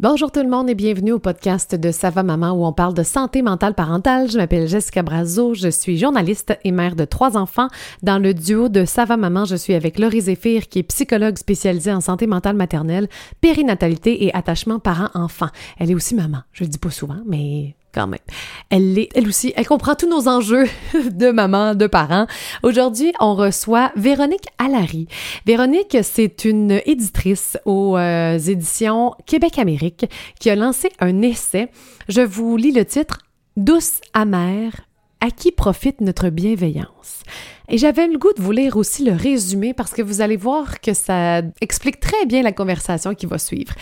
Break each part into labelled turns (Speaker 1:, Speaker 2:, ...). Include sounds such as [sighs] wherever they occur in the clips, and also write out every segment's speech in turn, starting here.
Speaker 1: Bonjour tout le monde et bienvenue au podcast de Sava Maman où on parle de santé mentale parentale. Je m'appelle Jessica Brazo, je suis journaliste et mère de trois enfants. Dans le duo de Sava Maman, je suis avec Laurie Zéphir qui est psychologue spécialisée en santé mentale maternelle, périnatalité et attachement parent-enfant. Elle est aussi maman, je le dis pas souvent, mais elle aussi, elle comprend tous nos enjeux [laughs] de maman, de parents. Aujourd'hui, on reçoit Véronique Allary. Véronique, c'est une éditrice aux euh, éditions Québec-Amérique qui a lancé un essai. Je vous lis le titre Douce amère, à qui profite notre bienveillance? Et j'avais le goût de vous lire aussi le résumé parce que vous allez voir que ça explique très bien la conversation qui va suivre.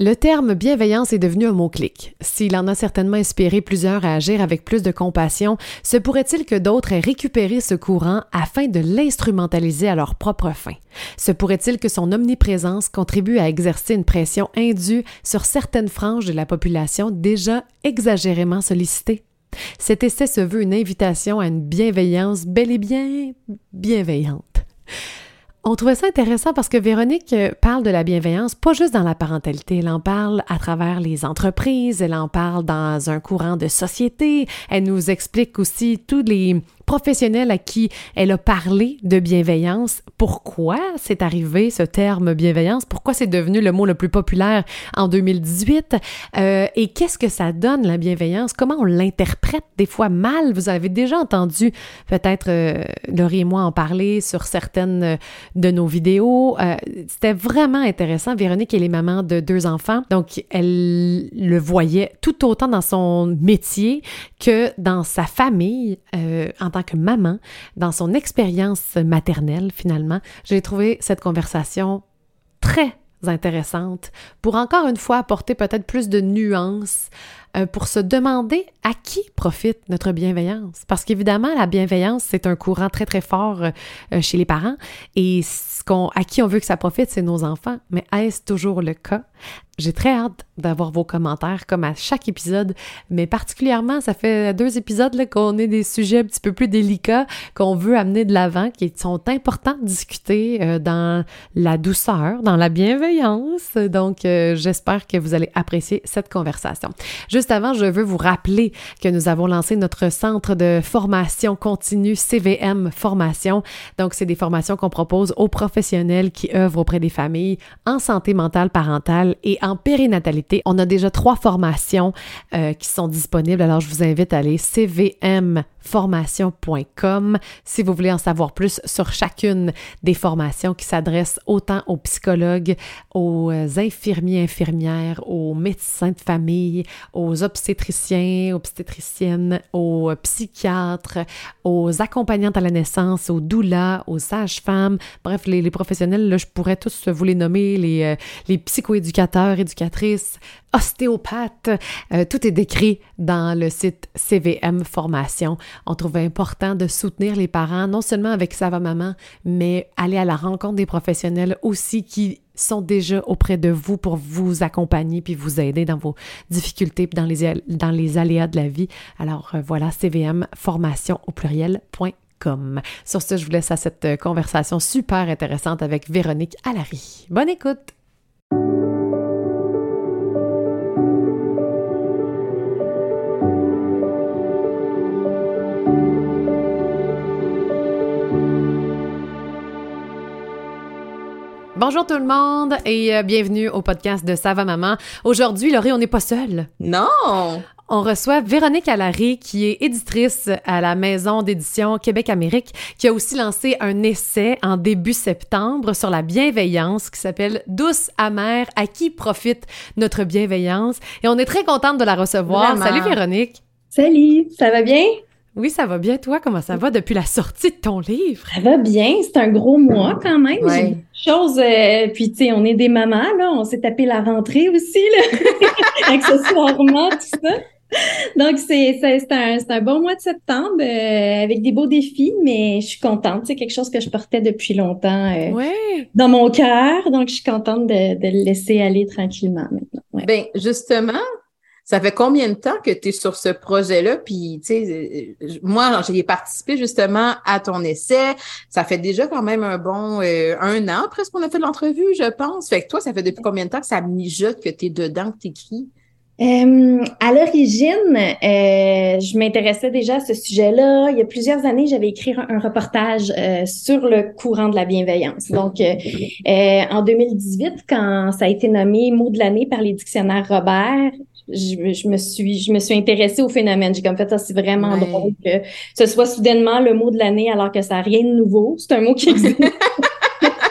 Speaker 1: Le terme bienveillance est devenu un mot-clic. S'il en a certainement inspiré plusieurs à agir avec plus de compassion, se pourrait-il que d'autres aient récupéré ce courant afin de l'instrumentaliser à leur propre fin? Se pourrait-il que son omniprésence contribue à exercer une pression indue sur certaines franges de la population déjà exagérément sollicitées? Cet essai se veut une invitation à une bienveillance bel et bien bienveillante. On trouvait ça intéressant parce que Véronique euh, parle de la bienveillance pas juste dans la parentalité, elle en parle à travers les entreprises, elle en parle dans un courant de société, elle nous explique aussi tous les professionnels à qui elle a parlé de bienveillance. Pourquoi c'est arrivé ce terme bienveillance? Pourquoi c'est devenu le mot le plus populaire en 2018? Euh, et qu'est-ce que ça donne, la bienveillance? Comment on l'interprète? Des fois mal? Vous avez déjà entendu peut-être euh, Laurie et moi en parler sur certaines de nos vidéos. Euh, C'était vraiment intéressant. Véronique, elle est maman de deux enfants, donc elle le voyait tout autant dans son métier que dans sa famille euh, tant que maman, dans son expérience maternelle finalement. J'ai trouvé cette conversation très intéressante pour encore une fois apporter peut-être plus de nuances pour se demander à qui profite notre bienveillance. Parce qu'évidemment, la bienveillance, c'est un courant très, très fort euh, chez les parents et ce qu'on, à qui on veut que ça profite, c'est nos enfants. Mais est-ce toujours le cas? J'ai très hâte d'avoir vos commentaires, comme à chaque épisode, mais particulièrement, ça fait deux épisodes qu'on ait des sujets un petit peu plus délicats qu'on veut amener de l'avant, qui sont importants de discuter euh, dans la douceur, dans la bienveillance. Donc, euh, j'espère que vous allez apprécier cette conversation. Juste avant, je veux vous rappeler que nous avons lancé notre centre de formation continue CVM Formation. Donc, c'est des formations qu'on propose aux professionnels qui œuvrent auprès des familles en santé mentale parentale et en périnatalité. On a déjà trois formations euh, qui sont disponibles, alors je vous invite à aller cvmformation.com si vous voulez en savoir plus sur chacune des formations qui s'adressent autant aux psychologues, aux infirmiers, infirmières, aux médecins de famille, aux obstétriciens, obstétriciennes, aux psychiatres, aux accompagnantes à la naissance, aux doulas, aux sages-femmes, bref, les, professionnels, là, je pourrais tous vous les nommer, les, euh, les psychoéducateurs, éducatrice, ostéopathe. Euh, tout est décrit dans le site CVM Formation. On trouvait important de soutenir les parents, non seulement avec Sava Maman, mais aller à la rencontre des professionnels aussi qui sont déjà auprès de vous pour vous accompagner puis vous aider dans vos difficultés dans les, dans les aléas de la vie. Alors euh, voilà, CVM Formation au pluriel.com. Sur ce, je vous laisse à cette conversation super intéressante avec Véronique Allary. Bonne écoute! Bonjour tout le monde et euh, bienvenue au podcast de Sava Maman. Aujourd'hui, Laurie, on n'est pas seul.
Speaker 2: Non!
Speaker 1: On reçoit Véronique Allary, qui est éditrice à la maison d'édition Québec-Amérique, qui a aussi lancé un essai en début septembre sur la bienveillance qui s'appelle Douce amère, à qui profite notre bienveillance. Et on est très contente de la recevoir. Salut Véronique!
Speaker 3: Salut, ça va bien?
Speaker 1: Oui, ça va bien. Toi, comment ça va depuis la sortie de ton livre?
Speaker 3: Ça va bien. C'est un gros mois quand même. Ouais. Chose, euh, puis tu sais, on est des mamans, là. On s'est tapé la rentrée aussi, là. [laughs] Accessoirement, tout ça. Donc, c'est un, un, bon mois de septembre euh, avec des beaux défis, mais je suis contente. C'est quelque chose que je portais depuis longtemps euh, dans mon cœur. Donc, je suis contente de, de, le laisser aller tranquillement maintenant.
Speaker 2: Ouais. Ben, justement, Ça fait combien de temps que tu es sur ce projet-là? Puis, tu sais, euh, moi, j'ai participé justement à ton essai. Ça fait déjà quand même un bon euh, un an presque qu'on a fait l'entrevue, je pense. Fait que toi, ça fait depuis combien de temps que ça mijote, que tu es dedans, que tu écris?
Speaker 3: Euh, à l'origine, euh, je m'intéressais déjà à ce sujet-là. Il y a plusieurs années, j'avais écrit un, reportage euh, sur le courant de la bienveillance. Donc, en 2018, quand ça a été nommé mot de l'année par les dictionnaires Robert, je, me suis je me suis intéressée au phénomène. J'ai comme fait ça, c'est vraiment drôle que ce soit soudainement le mot de l'année alors que ça n'a rien de nouveau. C'est un mot qui [laughs] existe.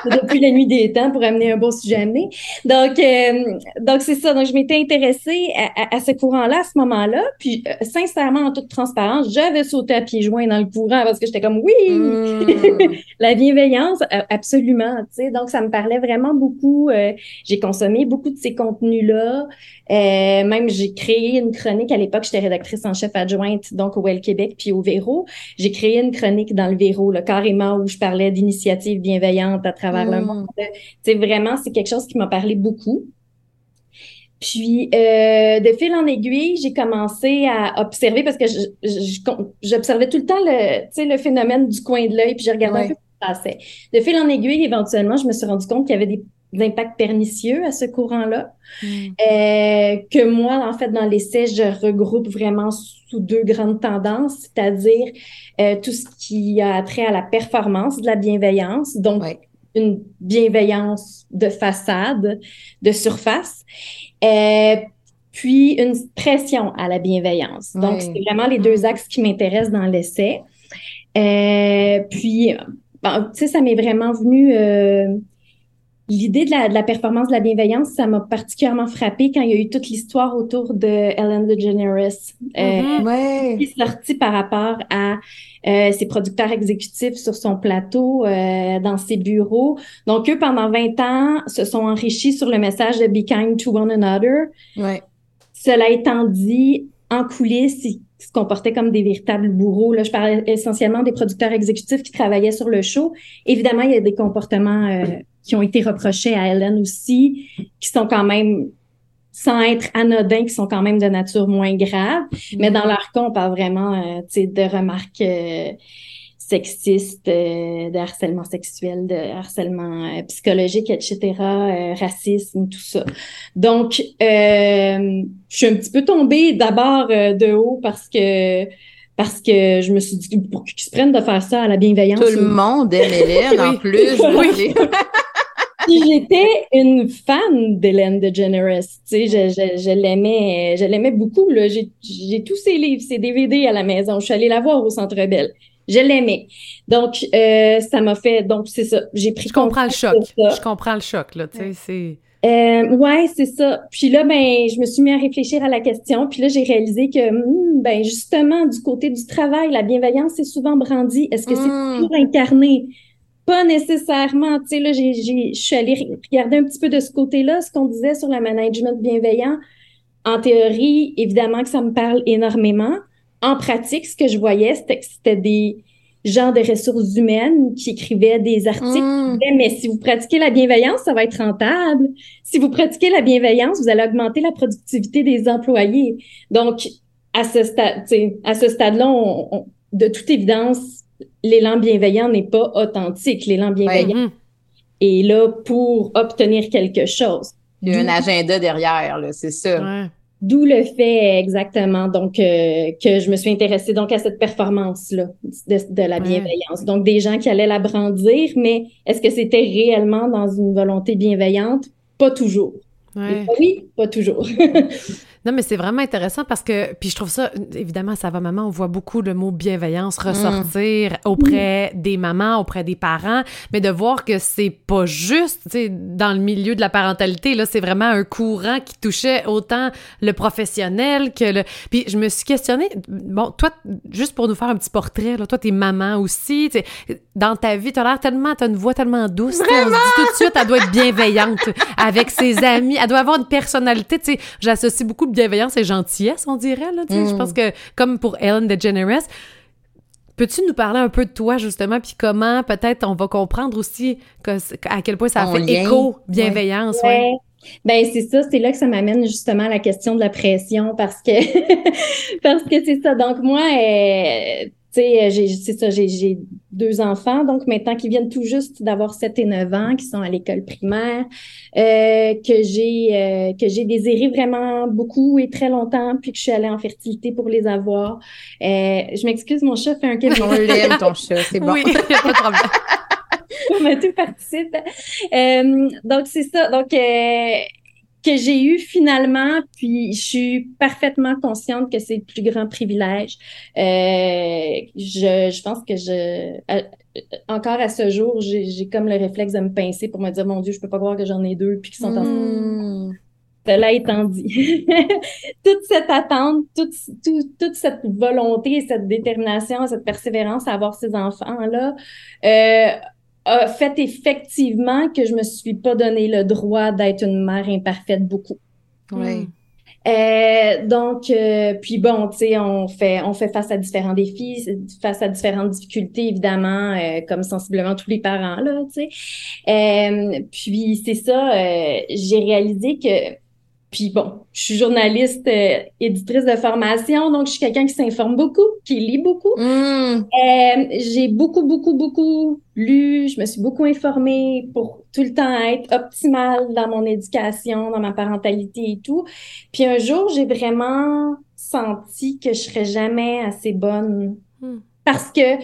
Speaker 3: Depuis la nuit des temps pour amener un beau sujet à amener. Donc, euh, donc c'est ça. Donc, je m'étais intéressée à, à, ce courant-là à ce moment-là. Puis, euh, sincèrement, en toute transparence, j'avais sauté à pieds joints dans le courant parce que j'étais comme, oui, mmh. [laughs] la bienveillance, absolument. Tu sais, donc, ça me parlait vraiment beaucoup. Euh, j'ai consommé beaucoup de ces contenus-là. même, j'ai créé une chronique à l'époque. J'étais rédactrice en chef adjointe, donc au Well Québec puis au Véro. J'ai créé une chronique dans le Véro, là, carrément, où je parlais d'initiatives bienveillantes à travers le mm. monde. C'est vraiment, c'est quelque chose qui m'a parlé beaucoup. Puis, euh, de fil en aiguille, j'ai commencé à observer parce que j'observais tout le temps le, le phénomène du coin de l'œil, puis je regardais un peu ce qui se passait. De fil en aiguille, éventuellement, je me suis rendu compte qu'il y avait des, impacts pernicieux à ce courant-là. Mm. Euh, que moi, en fait, dans l'essai, je regroupe vraiment sous deux grandes tendances, c'est-à-dire euh, tout ce qui a trait à la performance de la bienveillance, donc une bienveillance de façade, de surface, euh, puis une pression à la bienveillance. Donc, c'est vraiment les deux axes qui m'intéressent dans l'essai. Euh, puis, tu sais, ça m'est vraiment venu... Euh, L'idée de la, de la, performance de la bienveillance, ça m'a particulièrement frappé quand il y a eu toute l'histoire autour de Ellen DeGeneres, euh, qui est sortie par rapport à euh, ses producteurs exécutifs sur son plateau, euh, dans ses bureaux. Donc, eux, pendant 20 ans, se sont enrichis sur le message de Be kind to one another.
Speaker 2: Ouais.
Speaker 3: Cela étant dit, en coulisses, ils se comportaient comme des véritables bourreaux. Là, je parle essentiellement des producteurs exécutifs qui travaillaient sur le show. Évidemment, il y a des comportements euh, qui ont été reprochés à Ellen aussi, qui sont quand même sans être anodins, qui sont quand même de nature moins grave. Mais dans leur cas, on parle vraiment euh, de remarques euh, sexistes, euh, de harcèlement sexuel, de harcèlement psychologique, etc., racisme, tout ça. Donc, je suis un petit peu tombée d'abord de haut parce que parce que je me suis dit pour qu'ils se prennent de faire ça à la bienveillance.
Speaker 2: Tout le monde aime Hélène en [laughs] plus. oui. [laughs]
Speaker 3: j'étais une fan d'Hélène DeGeneres. Tu sais, je, je, je l'aimais, je l'aimais beaucoup. Là. J'ai, j'ai tous ses livres, ses DVD à la maison. Je suis allée la voir au Centre Bell. Je l'aimais. Donc, euh, ça m'a fait. Donc, c'est ça. J'ai pris.
Speaker 1: Je comprends le choc. Je comprends le choc, là. Tu sais, c'est.
Speaker 3: Euh, ouais, c'est ça. Puis là, ben, je me suis mis à réfléchir à la question. Puis là, j'ai réalisé que, hmm, ben, justement, du côté du travail, la bienveillance est souvent brandie. Est-ce que c'est hmm. toujours incarné? Pas nécessairement. Tu sais, là, je suis allée regarder un petit peu de ce côté-là, ce qu'on disait sur le management bienveillant. En théorie, évidemment que ça me parle énormément. En pratique, ce que je voyais, c'était que c'était des gens de ressources humaines qui écrivaient des articles. Mmh. mais si vous pratiquez la bienveillance, ça va être rentable. Si vous pratiquez la bienveillance, vous allez augmenter la productivité des employés. Donc, à ce stade, à ce stade-là, de toute évidence, l'élan bienveillant n'est pas authentique. L'élan bienveillant est là pour obtenir quelque chose.
Speaker 2: Il y a un agenda derrière, c'est ça.
Speaker 3: D'où le fait exactement donc euh, que je me suis intéressée donc à cette performance là de, la bienveillance. Donc des gens qui allaient la brandir, mais est-ce que c'était réellement dans une volonté bienveillante? Pas toujours. Oui, pas toujours. [laughs]
Speaker 1: Non, mais c'est vraiment intéressant parce que, puis je trouve ça, évidemment, ça va maman, on voit beaucoup le mot bienveillance ressortir mm. auprès des mamans, auprès des parents, mais de voir que c'est pas juste, tu sais, dans le milieu de la parentalité, là, c'est vraiment un courant qui touchait autant le professionnel que le... Puis je me suis questionnée, bon, toi, juste pour nous faire un petit portrait, là, toi, t'es maman aussi, tu dans ta vie, t'as l'air tellement, t'as une voix tellement douce, on se dit tout de suite, elle doit être bienveillante avec ses amis, elle doit avoir une personnalité, tu sais, j'associe beaucoup bienveillance et gentillesse, on dirait. Là, Je pense mm. que, comme pour Ellen DeGeneres, peux-tu nous parler un peu de toi, justement, puis comment peut-être on va comprendre aussi que, à quel point ça a fait écho, bienveillance? Ouais.
Speaker 3: Ben c'est ça, c'est là que ça m'amène justement à la question de la pression parce que [laughs] parce que c'est ça. Donc moi, euh, sais, c'est ça, j'ai deux enfants, donc maintenant qui viennent tout juste d'avoir 7 et 9 ans, qui sont à l'école primaire, euh, que j'ai euh, que j'ai désiré vraiment beaucoup et très longtemps, puis que je suis allée en fertilité pour les avoir. Euh, je m'excuse, mon chat fait un [laughs] câlin.
Speaker 2: On l'aime ton chat, c'est bon.
Speaker 1: Oui, [laughs] pas de problème. [laughs]
Speaker 3: Mais tout participe. Euh, donc c'est ça. Donc euh, que j'ai eu finalement, puis je suis parfaitement consciente que c'est le plus grand privilège. Euh, je, je pense que je, encore à ce jour, j'ai comme le réflexe de me pincer pour me dire, mon Dieu, je peux pas croire que j'en ai deux puis qu'ils sont.
Speaker 2: Mmh.
Speaker 3: Cela étant dit, [laughs] toute cette attente, toute, toute, toute, cette volonté, cette détermination, cette persévérance à avoir ces enfants-là, euh, a fait effectivement que je me suis pas donné le droit d'être une mère imparfaite beaucoup.
Speaker 2: Oui.
Speaker 3: Euh, donc, euh, puis bon, tu sais, on fait, on fait face à différents défis, face à différentes difficultés, évidemment, euh, comme sensiblement tous les parents, là, tu sais. Euh, puis c'est ça, j'ai réalisé que puis bon, je suis journaliste, euh, éditrice de formation, donc je suis quelqu'un qui s'informe beaucoup, qui lit beaucoup.
Speaker 2: Mmh.
Speaker 3: Euh, j'ai beaucoup, beaucoup, beaucoup lu, je me suis beaucoup informée pour tout le temps être optimale dans mon éducation, dans ma parentalité et tout. Puis un jour, j'ai vraiment senti que je serais jamais assez bonne
Speaker 1: Hmm.
Speaker 3: parce que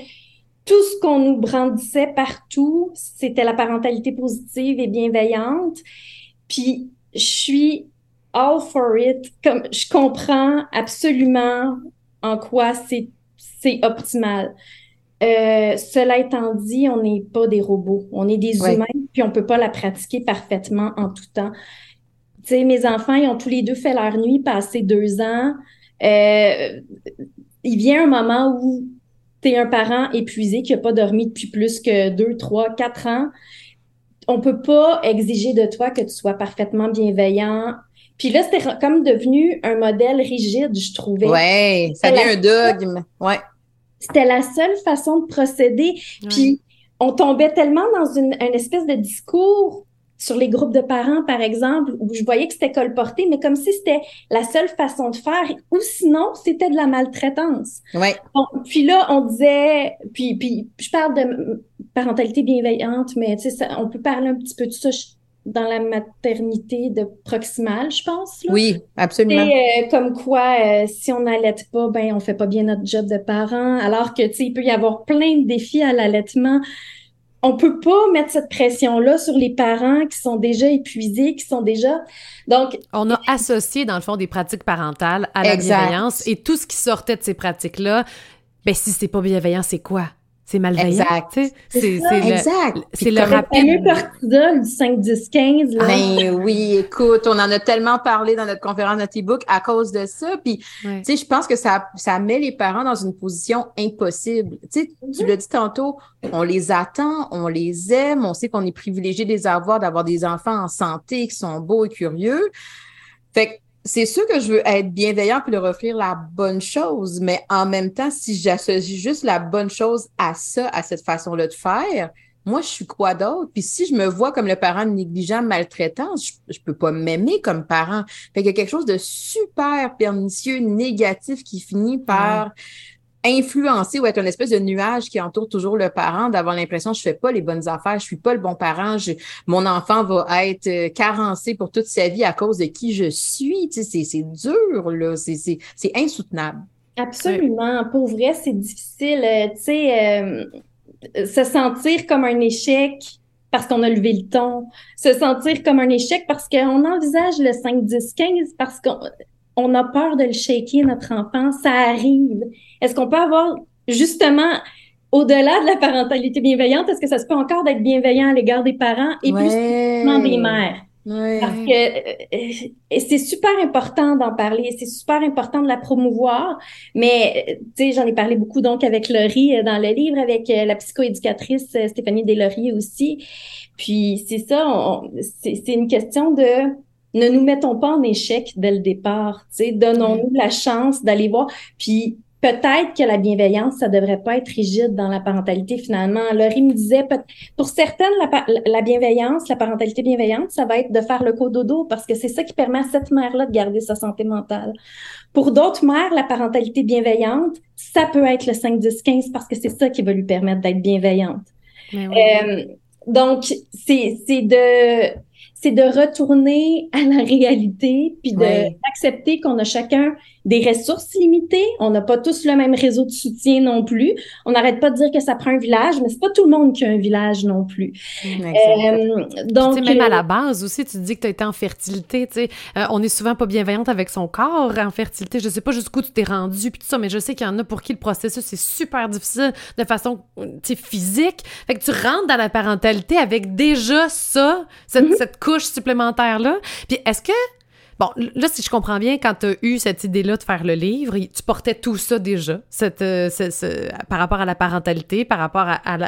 Speaker 3: tout ce qu'on nous brandissait partout, c'était la parentalité positive et bienveillante. Puis je suis all for it. Comme je comprends absolument en quoi c'est c'est optimal. Euh, cela étant dit, on n'est pas des robots, on est des
Speaker 2: Ouais.
Speaker 3: humains, puis on peut pas la pratiquer parfaitement en tout temps. Tu sais, mes enfants, ils ont tous les deux fait leur nuit, passé deux ans. Euh, il vient un moment où tu es un parent épuisé qui a pas dormi depuis plus que deux, trois, quatre ans. On peut pas exiger de toi que tu sois parfaitement bienveillant. Puis là, c'était comme devenu un modèle rigide, je trouvais.
Speaker 2: Ouais, ça devient un dogme. Ouais.
Speaker 3: C'était la seule façon de procéder. Puis on tombait tellement dans une, une espèce de discours sur les groupes de parents, par exemple, où je voyais que c'était colporté, mais comme si c'était la seule façon de faire, ou sinon, c'était de la maltraitance.
Speaker 2: Ouais.
Speaker 3: Bon, puis là, on disait, puis, puis je parle de parentalité bienveillante, mais tu sais, ça- on peut parler un petit peu de ça je- dans la maternité de proximale, je pense. Là.
Speaker 2: Oui, absolument.
Speaker 3: Et, euh, comme quoi, euh, si on n'allait pas, ben on fait pas bien notre job de parent. Alors que tu sais, il peut y avoir plein de défis à l'allaitement. On peut pas mettre cette pression-là sur les parents qui sont déjà épuisés, qui sont déjà. Donc,
Speaker 1: On a associé, dans le fond, des pratiques parentales à la
Speaker 2: Exact.
Speaker 1: bienveillance et tout ce qui sortait de ces pratiques-là, ben si c'est pas bienveillant, c'est quoi? C'est malveillant,
Speaker 2: Exact.
Speaker 3: C'est
Speaker 2: Exact.
Speaker 1: c'est le
Speaker 2: comme-
Speaker 3: le cortisol du 5, 10, 15, là.
Speaker 2: Ben oui, écoute, on en a tellement parlé dans notre conférence, notre e-book à cause de ça. Puis,
Speaker 1: Ouais.
Speaker 2: tu sais, je pense que ça, ça met les parents dans une position impossible. Tu sais, tu l'as dit tantôt, on les attend, on les aime, on sait qu'on est privilégié de les avoir, d'avoir des enfants en santé qui sont beaux et curieux. Fait que c'est sûr que je veux être bienveillant puis leur offrir la bonne chose, mais en même temps, si j'associe juste la bonne chose à ça, à cette façon-là de faire, moi, je suis quoi d'autre? Puis si je me vois comme le parent négligent, maltraitant, je, je peux pas m'aimer comme parent. Fait qu'il y a quelque chose de super pernicieux, négatif qui finit par influencer ou être une espèce de nuage qui entoure toujours le parent, d'avoir l'impression je fais pas les bonnes affaires, je suis pas le bon parent, je, mon enfant va être euh, carencé pour toute sa vie à cause de qui je suis. Tu sais, c'est, dur, là. C'est, insoutenable.
Speaker 3: Absolument. Pour vrai, c'est difficile. euh, tu sais, euh, se sentir comme un échec parce qu'on a levé le ton, se sentir comme un échec parce qu'on envisage le 5, 10, 15 parce qu'on on a peur de le shaker, notre enfant. Ça arrive. Est-ce qu'on peut avoir justement, au-delà de la parentalité bienveillante, est-ce que ça se peut encore d'être bienveillant à l'égard des parents et plus spécifiquement des mères?
Speaker 2: Ouais.
Speaker 3: Parce que euh, c'est super important d'en parler, c'est super important de la promouvoir, mais tu sais, j'en ai parlé beaucoup donc avec Laurie euh, dans le livre, avec euh, la psychoéducatrice Stéphanie Deslauriers aussi. Puis c'est ça, c'est une question de ne nous mettons pas en échec dès le départ, donnons-nous la chance d'aller voir. Puis peut-être que la bienveillance, ça devrait pas être rigide dans la parentalité finalement. Laurie me disait, pour certaines, la, la, bienveillance, la parentalité bienveillante, ça va être de faire le cododo parce que c'est ça qui permet à cette mère-là de garder sa santé mentale. Pour d'autres mères, la parentalité bienveillante, ça peut être le 5, 10, 15 parce que c'est ça qui va lui permettre d'être bienveillante. Euh, donc, c'est de c'est de retourner à la réalité puis d'accepter qu'on a chacun des ressources limitées. On n'a pas tous le même réseau de soutien non plus. On n'arrête pas de dire que ça prend un village, mais c'est pas tout le monde qui a un village non plus.
Speaker 1: Euh, donc, même à la base aussi, tu dis que tu as été en fertilité. Tu sais, euh, on est souvent pas bienveillante avec son corps en fertilité. Je sais pas jusqu'où tu t'es rendu puis tout ça, mais je sais qu'il y en a pour qui le processus est super difficile de façon physique. Fait que tu rentres dans la parentalité avec déjà ça, cette, mm-hmm. cette couche supplémentaire là. Puis est-ce que Bon, là, si je comprends bien, quand tu as eu cette idée-là de faire le livre, tu portais tout ça déjà, cette, euh, par rapport à la parentalité, par rapport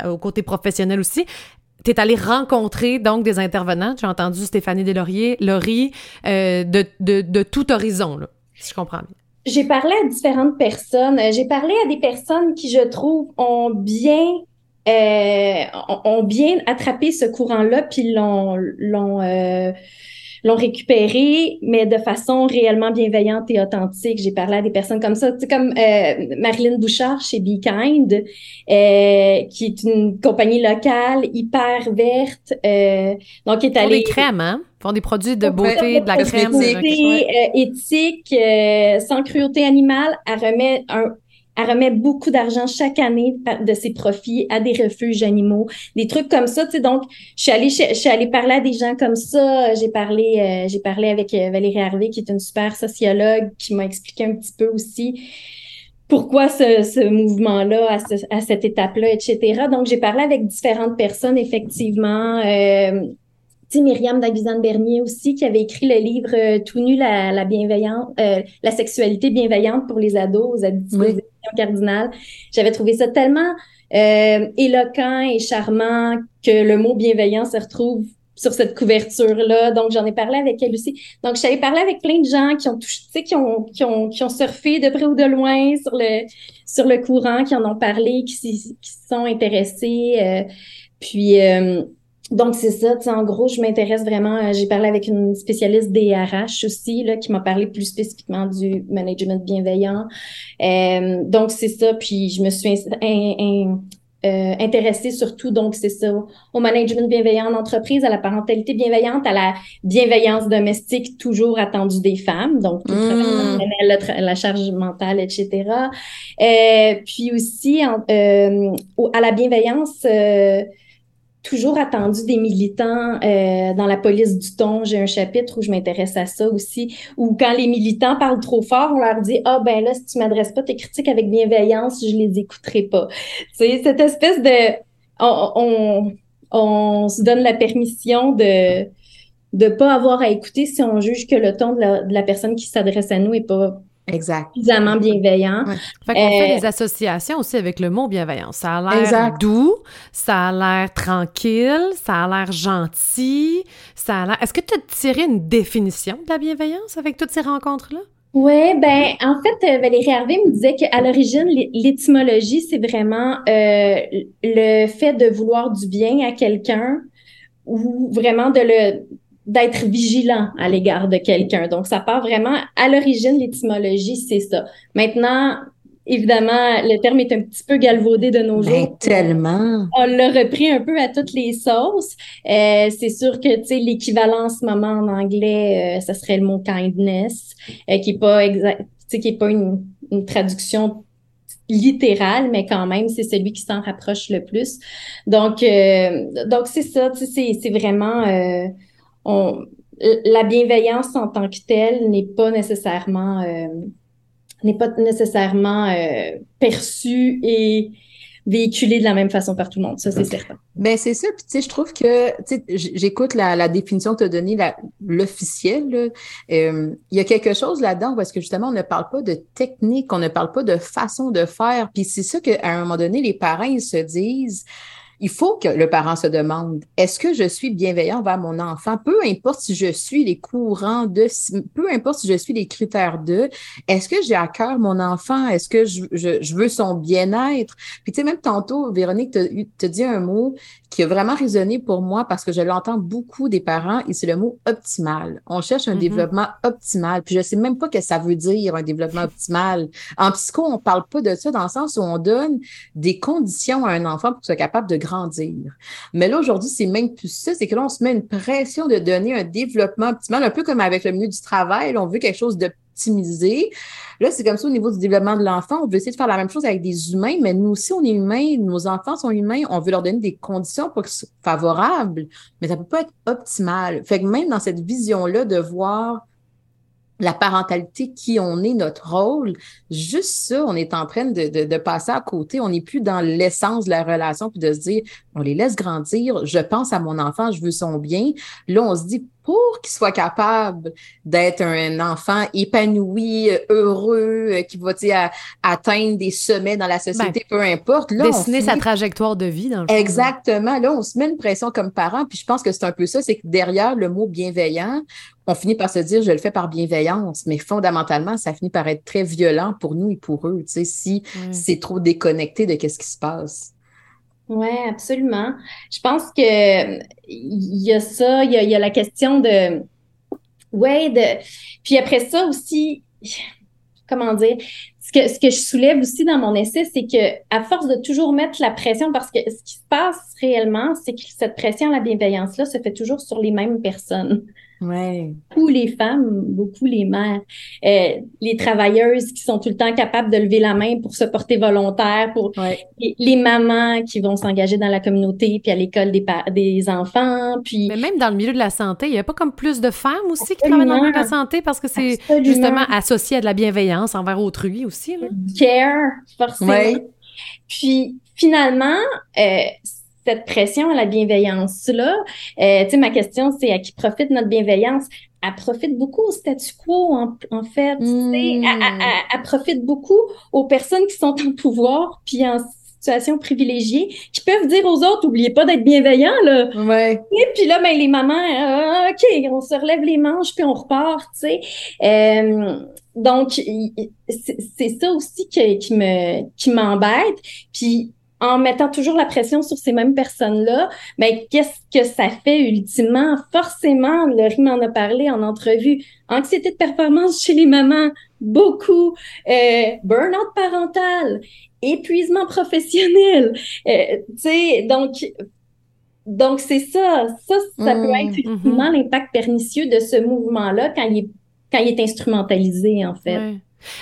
Speaker 1: au côté professionnel aussi. Tu es allé rencontrer donc des intervenants. J'ai entendu Stéphanie Deslauriers, Laurie, euh, de, de, de, tout horizon, là, si je comprends bien.
Speaker 3: J'ai parlé à différentes personnes. Euh, j'ai parlé à des personnes qui, je trouve, ont bien euh, ont bien attrapé ce courant-là, puis l'ont l'ont euh, l'ont récupéré, mais de façon réellement bienveillante et authentique. J'ai parlé à des personnes comme ça, tu sais, comme euh, Marilyn Bouchard chez Be Kind, euh, qui est une compagnie locale hyper verte. Euh, donc, qui est allée...
Speaker 1: des crèmes, hein? font des produits de beauté, de la crème.
Speaker 3: Beauté, euh, éthique, euh, sans cruauté animale. Elle remet un elle remet beaucoup d'argent chaque année de ses profits à des refuges animaux, des trucs comme ça. Tu sais, donc, je suis allée, je, suis allée parler à des gens comme ça. J'ai parlé, euh, j'ai parlé avec euh, Valérie Harvey, qui est une super sociologue, qui m'a expliqué un petit peu aussi pourquoi ce, ce mouvement-là, à, ce, à cette étape-là, etc. Donc, j'ai parlé avec différentes personnes, effectivement. Euh, Myriam Daguzan-Bernier aussi, qui avait écrit le livre euh, Tout nu, la, euh, la sexualité bienveillante pour les ados aux cardinal. J'avais trouvé ça tellement euh, éloquent et charmant que le mot bienveillant se retrouve sur cette couverture-là. Donc, j'en ai parlé avec elle aussi. Donc, j'avais parlé avec plein de gens qui ont touché, qui ont, qui ont, qui ont surfé de près ou de loin sur le, sur le courant, qui en ont parlé, qui, qui sont intéressés. Euh, puis, euh, donc, c'est ça. En gros, je m'intéresse vraiment. Euh, j'ai parlé avec une spécialiste des RH aussi, là, qui m'a parlé plus spécifiquement du management bienveillant. Euh, donc, c'est ça. Puis, je me suis euh, intéressée surtout, donc, c'est ça, au management bienveillant en entreprise, à la parentalité bienveillante, à la bienveillance domestique toujours attendue des femmes, donc tout mmh. la, la, charge mentale, etc. Euh, puis aussi, euh, à la bienveillance toujours attendu des militants euh, dans la police du ton. J'ai un chapitre où je m'intéresse à ça aussi, où quand les militants parlent trop fort, on leur dit ah ben là si tu m'adresses pas tes critiques avec bienveillance, je les écouterai pas. Tu sais cette espèce de on, on, on se donne la permission de de pas avoir à écouter si on juge que le ton de la, de la personne qui s'adresse à nous est pas
Speaker 2: Exact.
Speaker 3: Suffisamment bienveillant.
Speaker 1: Fait qu'on fait euh, des associations aussi avec le mot bienveillant. Ça a l'air doux, ça a l'air tranquille, ça a l'air gentil, ça a l'air... Est-ce que tu as tiré une définition de la bienveillance avec toutes ces rencontres-là?
Speaker 3: Oui, ben en fait, euh, Valérie Hervé me disait qu'à l'origine, l'étymologie, c'est vraiment euh, le fait de vouloir du bien à quelqu'un ou vraiment de le d'être vigilant à l'égard de quelqu'un. Donc, ça part vraiment à l'origine, l'étymologie, c'est ça. Maintenant, évidemment, le terme est un petit peu galvaudé de nos ben, jours.
Speaker 2: tellement.
Speaker 3: On l'a repris un peu à toutes les sauces. Euh, c'est sûr que, tu sais, l'équivalent en ce moment en anglais, euh, ça serait le mot kindness, euh, qui est pas exact, qui est pas une, une traduction littérale, mais quand même, c'est celui qui s'en rapproche le plus. Donc, euh, donc c'est ça, tu sais, c'est vraiment on, la bienveillance en tant que telle n'est pas nécessairement euh, n'est pas nécessairement euh, perçue et véhiculée de la même façon par tout le monde. Ça, c'est certain.
Speaker 2: Ben c'est ça. Puis, tu sais, je trouve que, tu sais, j'écoute la, la, définition que tu as donnée, l'officielle. Euh, il y a quelque chose là-dedans parce que, justement, on ne parle pas de technique, on ne parle pas de façon de faire. Puis, c'est ça qu'à un moment donné, les parents, ils se disent, il faut que le parent se demande, est-ce que je suis bienveillant envers mon enfant? Peu importe si je suis les courants de, peu importe si je suis les critères de, est-ce que j'ai à cœur mon enfant? Est-ce que je, je, veux son bien-être? Puis tu sais, même tantôt, Véronique te, te dit un mot qui a vraiment résonné pour moi parce que je l'entends beaucoup des parents et c'est le mot optimal. On cherche un mm-hmm. développement optimal. Puis je sais même pas ce que ça veut dire un développement optimal. En psycho, on parle pas de ça dans le sens où on donne des conditions à un enfant pour qu'il soit capable de grandir. Mais là, aujourd'hui, c'est même plus ça. C'est que là, on se met une pression de donner un développement optimal, un peu comme avec le milieu du travail. on veut quelque chose de Là, c'est comme ça au niveau du développement de l'enfant. On veut essayer de faire la même chose avec des humains, mais nous aussi, on est humains, nos enfants sont humains, on veut leur donner des conditions pour qu'ils soient favorables, mais ça peut pas être optimal. Fait que même dans cette vision-là de voir la parentalité, qui on est, notre rôle, juste ça, on est en train de, de, de passer à côté. On n'est plus dans l'essence de la relation, puis de se dire, on les laisse grandir, je pense à mon enfant, je veux son bien. Là, on se dit, pour qu'il soit capable d'être un enfant épanoui, heureux, euh, qui va atteindre des sommets dans la société, ben, peu importe.
Speaker 1: Là, dessiner sa trajectoire de vie dans le
Speaker 2: Exactement. Là, on se met une pression comme parent, puis je pense que c'est un peu ça, c'est que derrière le mot bienveillant, on finit par se dire je le fais par bienveillance, mais fondamentalement, ça finit par être très violent pour nous et pour eux, tu sais, si c'est trop déconnecté de qu'est-ce qui se passe.
Speaker 3: Oui, absolument. Je pense que il y a ça, il y a, la question de ouais, de puis après ça aussi, [sighs] comment dire, ce que, ce que je soulève aussi dans mon essai, c'est que à force de toujours mettre la pression, parce que ce qui se passe réellement, c'est que cette pression, la bienveillance-là, se fait toujours sur les mêmes personnes.
Speaker 2: Ouais.
Speaker 3: Beaucoup les femmes, beaucoup les mères, euh, les travailleuses qui sont tout le temps capables de lever la main pour se porter volontaire, pour les, mamans qui vont s'engager dans la communauté puis à l'école des, des enfants, puis.
Speaker 1: Mais même dans le milieu de la santé, il y a pas comme plus de femmes aussi qui travaillent dans le milieu de la santé parce que c'est justement associé à de la bienveillance envers autrui aussi. Là.
Speaker 3: Care, forcément. Puis finalement, euh, cette pression à la bienveillance-là, euh, tu sais, ma question, c'est à qui profite notre bienveillance? Elle profite beaucoup au statu quo, en, fait. Hmm. Elle, profite beaucoup aux personnes qui sont en pouvoir, puis en situation privilégiée, qui peuvent dire aux autres, oubliez pas d'être bienveillant, là.
Speaker 2: Ouais.
Speaker 3: Et puis là, ben, les mamans, euh, OK, on se relève les manches, puis on repart, tu sais. Euh, donc, c'est ça aussi qui, qui me qui m'embête. Puis en mettant toujours la pression sur ces mêmes personnes-là, mais ben, qu'est-ce que ça fait ultimement? Forcément, Laurie m'en a parlé en entrevue. Anxiété de performance chez les mamans, beaucoup. Euh, burn-out parental, épuisement professionnel. Euh, tu sais, donc donc, c'est ça. Ça, ça peut être mmh, ultimement mmh. l'impact pernicieux de ce mouvement-là quand il est, quand il est instrumentalisé, en fait.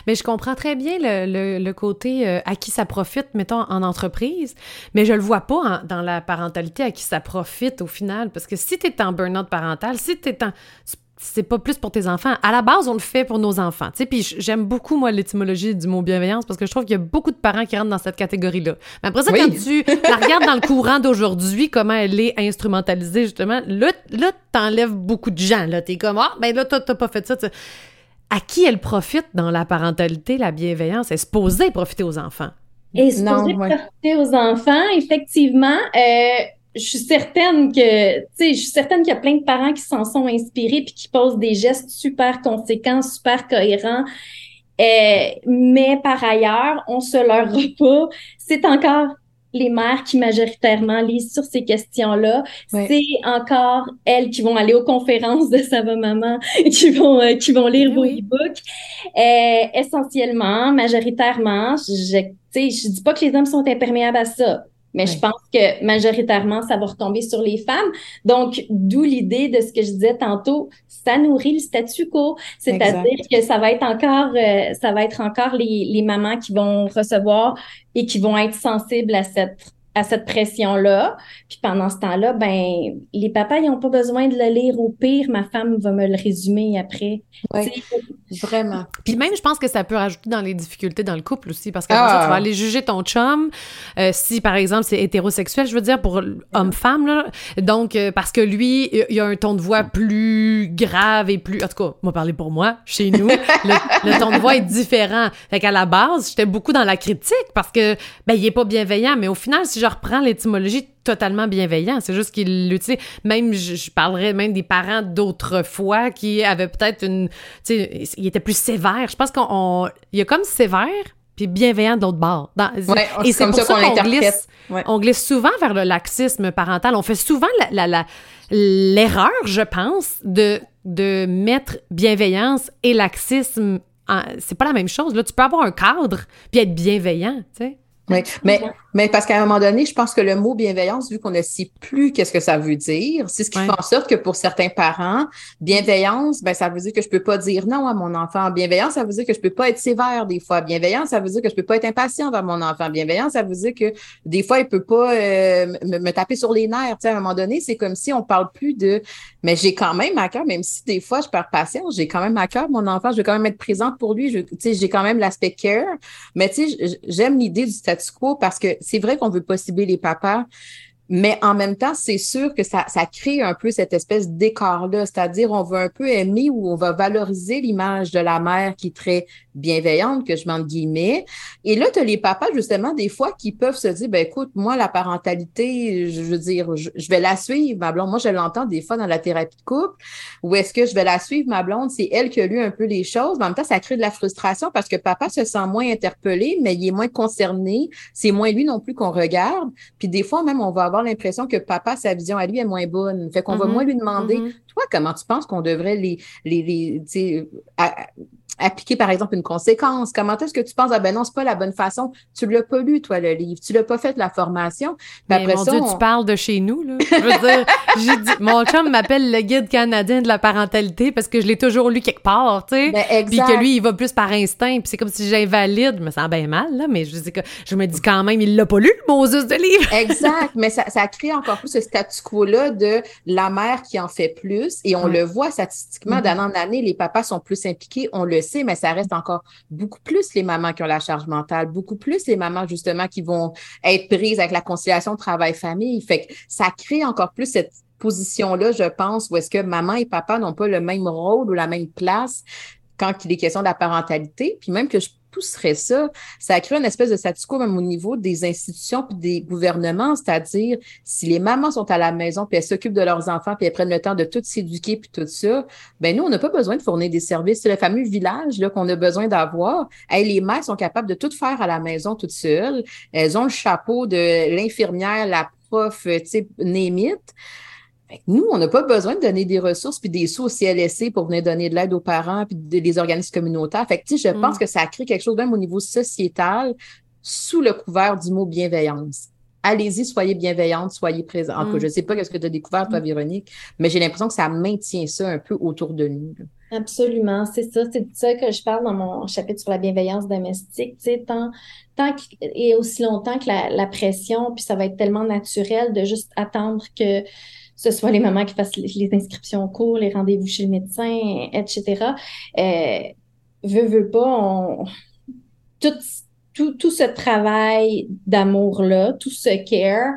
Speaker 1: Mais je comprends très bien le, le, côté euh, à qui ça profite, mettons, en entreprise, mais je le vois pas dans la parentalité à qui ça profite au final. Parce que si tu es en burn-out parental, si tu es en. C'est pas plus pour tes enfants. À la base, on le fait pour nos enfants. Sais, puis j'aime beaucoup, moi, l'étymologie du mot bienveillance parce que je trouve qu'il y a beaucoup de parents qui rentrent dans cette catégorie-là. Mais après ça, quand tu la regardes dans le courant d'aujourd'hui, comment elle est instrumentalisée, justement, là, là t'enlèves beaucoup de gens. Là, t'es comme, ah, ben là, t'as pas fait ça à qui elle profite dans la parentalité, la bienveillance? Elle est supposée profiter aux enfants.
Speaker 3: Elle est supposée profiter aux enfants, effectivement. Euh, je suis certaine que, tu sais, je suis certaine qu'il y a plein de parents qui s'en sont inspirés puis qui posent des gestes super conséquents, super cohérents. Euh, mais par ailleurs, on se leur pas. C'est encore les mères qui majoritairement lisent sur ces questions-là. C'est encore elles qui vont aller aux conférences de Ça va maman [laughs] qui vont, euh, qui vont lire vos e-books. Euh, essentiellement, majoritairement, je, je dis pas que les hommes sont imperméables à ça. Mais je pense que majoritairement, ça va retomber sur les femmes. Donc, d'où l'idée de ce que je disais tantôt, ça nourrit le statu quo. C'est-à-dire que ça va être encore, euh, ça va être encore les, les mamans qui vont recevoir et qui vont être sensibles à cette à cette pression-là. Puis pendant ce temps-là, ben les papas, ils n'ont pas besoin de le lire au pire. Ma femme va me le résumer après.
Speaker 2: vraiment.
Speaker 1: Puis même, je pense que ça peut rajouter dans les difficultés dans le couple aussi, parce que ça, tu vas ah. aller juger ton chum euh, si, par exemple, c'est hétérosexuel, je veux dire, pour homme-femme, là. Donc, euh, parce que lui, il a un ton de voix plus grave et plus... En tout cas, moi, parler pour moi, chez nous, [laughs] le, ton de voix est différent. Fait qu'à la base, j'étais beaucoup dans la critique parce que, ben, il est pas bienveillant, mais au final, si je reprends l'étymologie totalement bienveillant. C'est juste qu'il l'utilise. Même, je, parlerais même des parents d'autrefois qui avaient peut-être une. Tu sais, ils étaient plus sévères. Je pense qu'on. Il y a comme sévère, puis bienveillant d'autre bord.
Speaker 2: et c'est comme ça, qu'on glisse,
Speaker 1: on glisse souvent vers le laxisme parental. On fait souvent la, l'erreur, je pense, de, de mettre bienveillance et laxisme. C'est pas la même chose. Là, tu peux avoir un cadre puis être bienveillant, tu sais.
Speaker 2: Oui, mais, mais parce qu'à un moment donné, je pense que le mot bienveillance, vu qu'on ne sait plus qu'est-ce que ça veut dire, c'est ce qui fait en sorte que pour certains parents, bienveillance, ben, ça veut dire que je peux pas dire non à mon enfant. Bienveillance, ça veut dire que je peux pas être sévère des fois. Bienveillance, ça veut dire que je peux pas être impatient envers mon enfant. Bienveillance, ça veut dire que des fois, il peut pas euh, me, taper sur les nerfs. Tu sais, à un moment donné, c'est comme si on parle plus de, mais j'ai quand même à cœur, même si des fois je perds patience, j'ai quand même à cœur mon enfant, je veux quand même être présente pour lui. J'ai quand même l'aspect care. Mais j'aime l'idée du statut parce que c'est vrai qu'on veut pas les papas, mais en même temps, c'est sûr que ça, ça crée un peu cette espèce d'écart-là, c'est-à-dire on veut un peu aimer ou on va valoriser l'image de la mère qui est très bienveillante, que je m'en guillemets. Et là, tu as les papas, justement, des fois, qui peuvent se dire, ben écoute, moi, la parentalité, je veux dire, je, vais la suivre, ma blonde. Moi, je l'entends des fois dans la thérapie de couple, ou est-ce que je vais la suivre, ma blonde, c'est elle qui a lu un peu les choses, mais en même temps, ça crée de la frustration parce que papa se sent moins interpellé, mais il est moins concerné, c'est moins lui non plus qu'on regarde. Puis des fois, même, on va avoir l'impression que papa, sa vision à lui est moins bonne. Fait qu'on va mm-hmm. moins lui demander, mm-hmm. toi, comment tu penses qu'on devrait les, les, les appliquer, par exemple, une conséquence? Comment est-ce que tu penses, ah ben non, c'est pas la bonne façon? Tu l'as pas lu, toi, le livre. Tu l'as pas fait la formation.
Speaker 1: Mais après mon Dieu, tu parles de chez nous, là. Je veux dire, [laughs] j'ai dit, mon chum m'appelle le guide canadien de la parentalité parce que je l'ai toujours lu quelque part, tu sais. Ben, puis que lui, il va plus par instinct. Puis c'est comme si j'invalide. Je me sens bien mal, là, mais je, dis que, je me dis quand même, il l'a pas lu, le Moses de livre. [laughs]
Speaker 2: exact. Mais ça, ça crée encore plus ce statu quo-là de la mère qui en fait plus. Et on le voit statistiquement, mm-hmm. d'année en année, les papas sont plus impliqués. On le mais ça reste encore beaucoup plus les mamans qui ont la charge mentale, beaucoup plus les mamans justement qui vont être prises avec la conciliation travail-famille. Fait que ça crée encore plus cette position-là, je pense, où est-ce que maman et papa n'ont pas le même rôle ou la même place quand il est question de la parentalité, puis même que je pousserait ça, ça crée une espèce de statu quo même au niveau des institutions puis des gouvernements, c'est-à-dire si les mamans sont à la maison puis elles s'occupent de leurs enfants puis elles prennent le temps de tout s'éduquer puis tout ça, ben nous on n'a pas besoin de fournir des services, c'est le fameux village là qu'on a besoin d'avoir. Les mères sont capables de tout faire à la maison toutes seules, elles ont le chapeau de l'infirmière, la prof, tu sais, némite nous, on n'a pas besoin de donner des ressources puis des sous au CLSC pour venir donner de l'aide aux parents puis des organismes communautaires. Fait que, je pense mm. que ça crée quelque chose même au niveau sociétal sous le couvert du mot bienveillance. Allez-y, soyez bienveillante, soyez présente. Mm. Je ne sais pas ce que tu as découvert, toi, mm. Véronique, mais j'ai l'impression que ça maintient ça un peu autour de nous.
Speaker 3: Absolument, c'est ça. C'est de ça que je parle dans mon chapitre sur la bienveillance domestique. Tu sais, tant, tant et aussi longtemps que la, la pression, puis ça va être tellement naturel de juste attendre que ce soit les mamans qui fassent les, inscriptions au cours, les rendez-vous chez le médecin, etc. Euh, veut, veut pas, on... tout, tout, tout ce travail d'amour-là, tout ce care,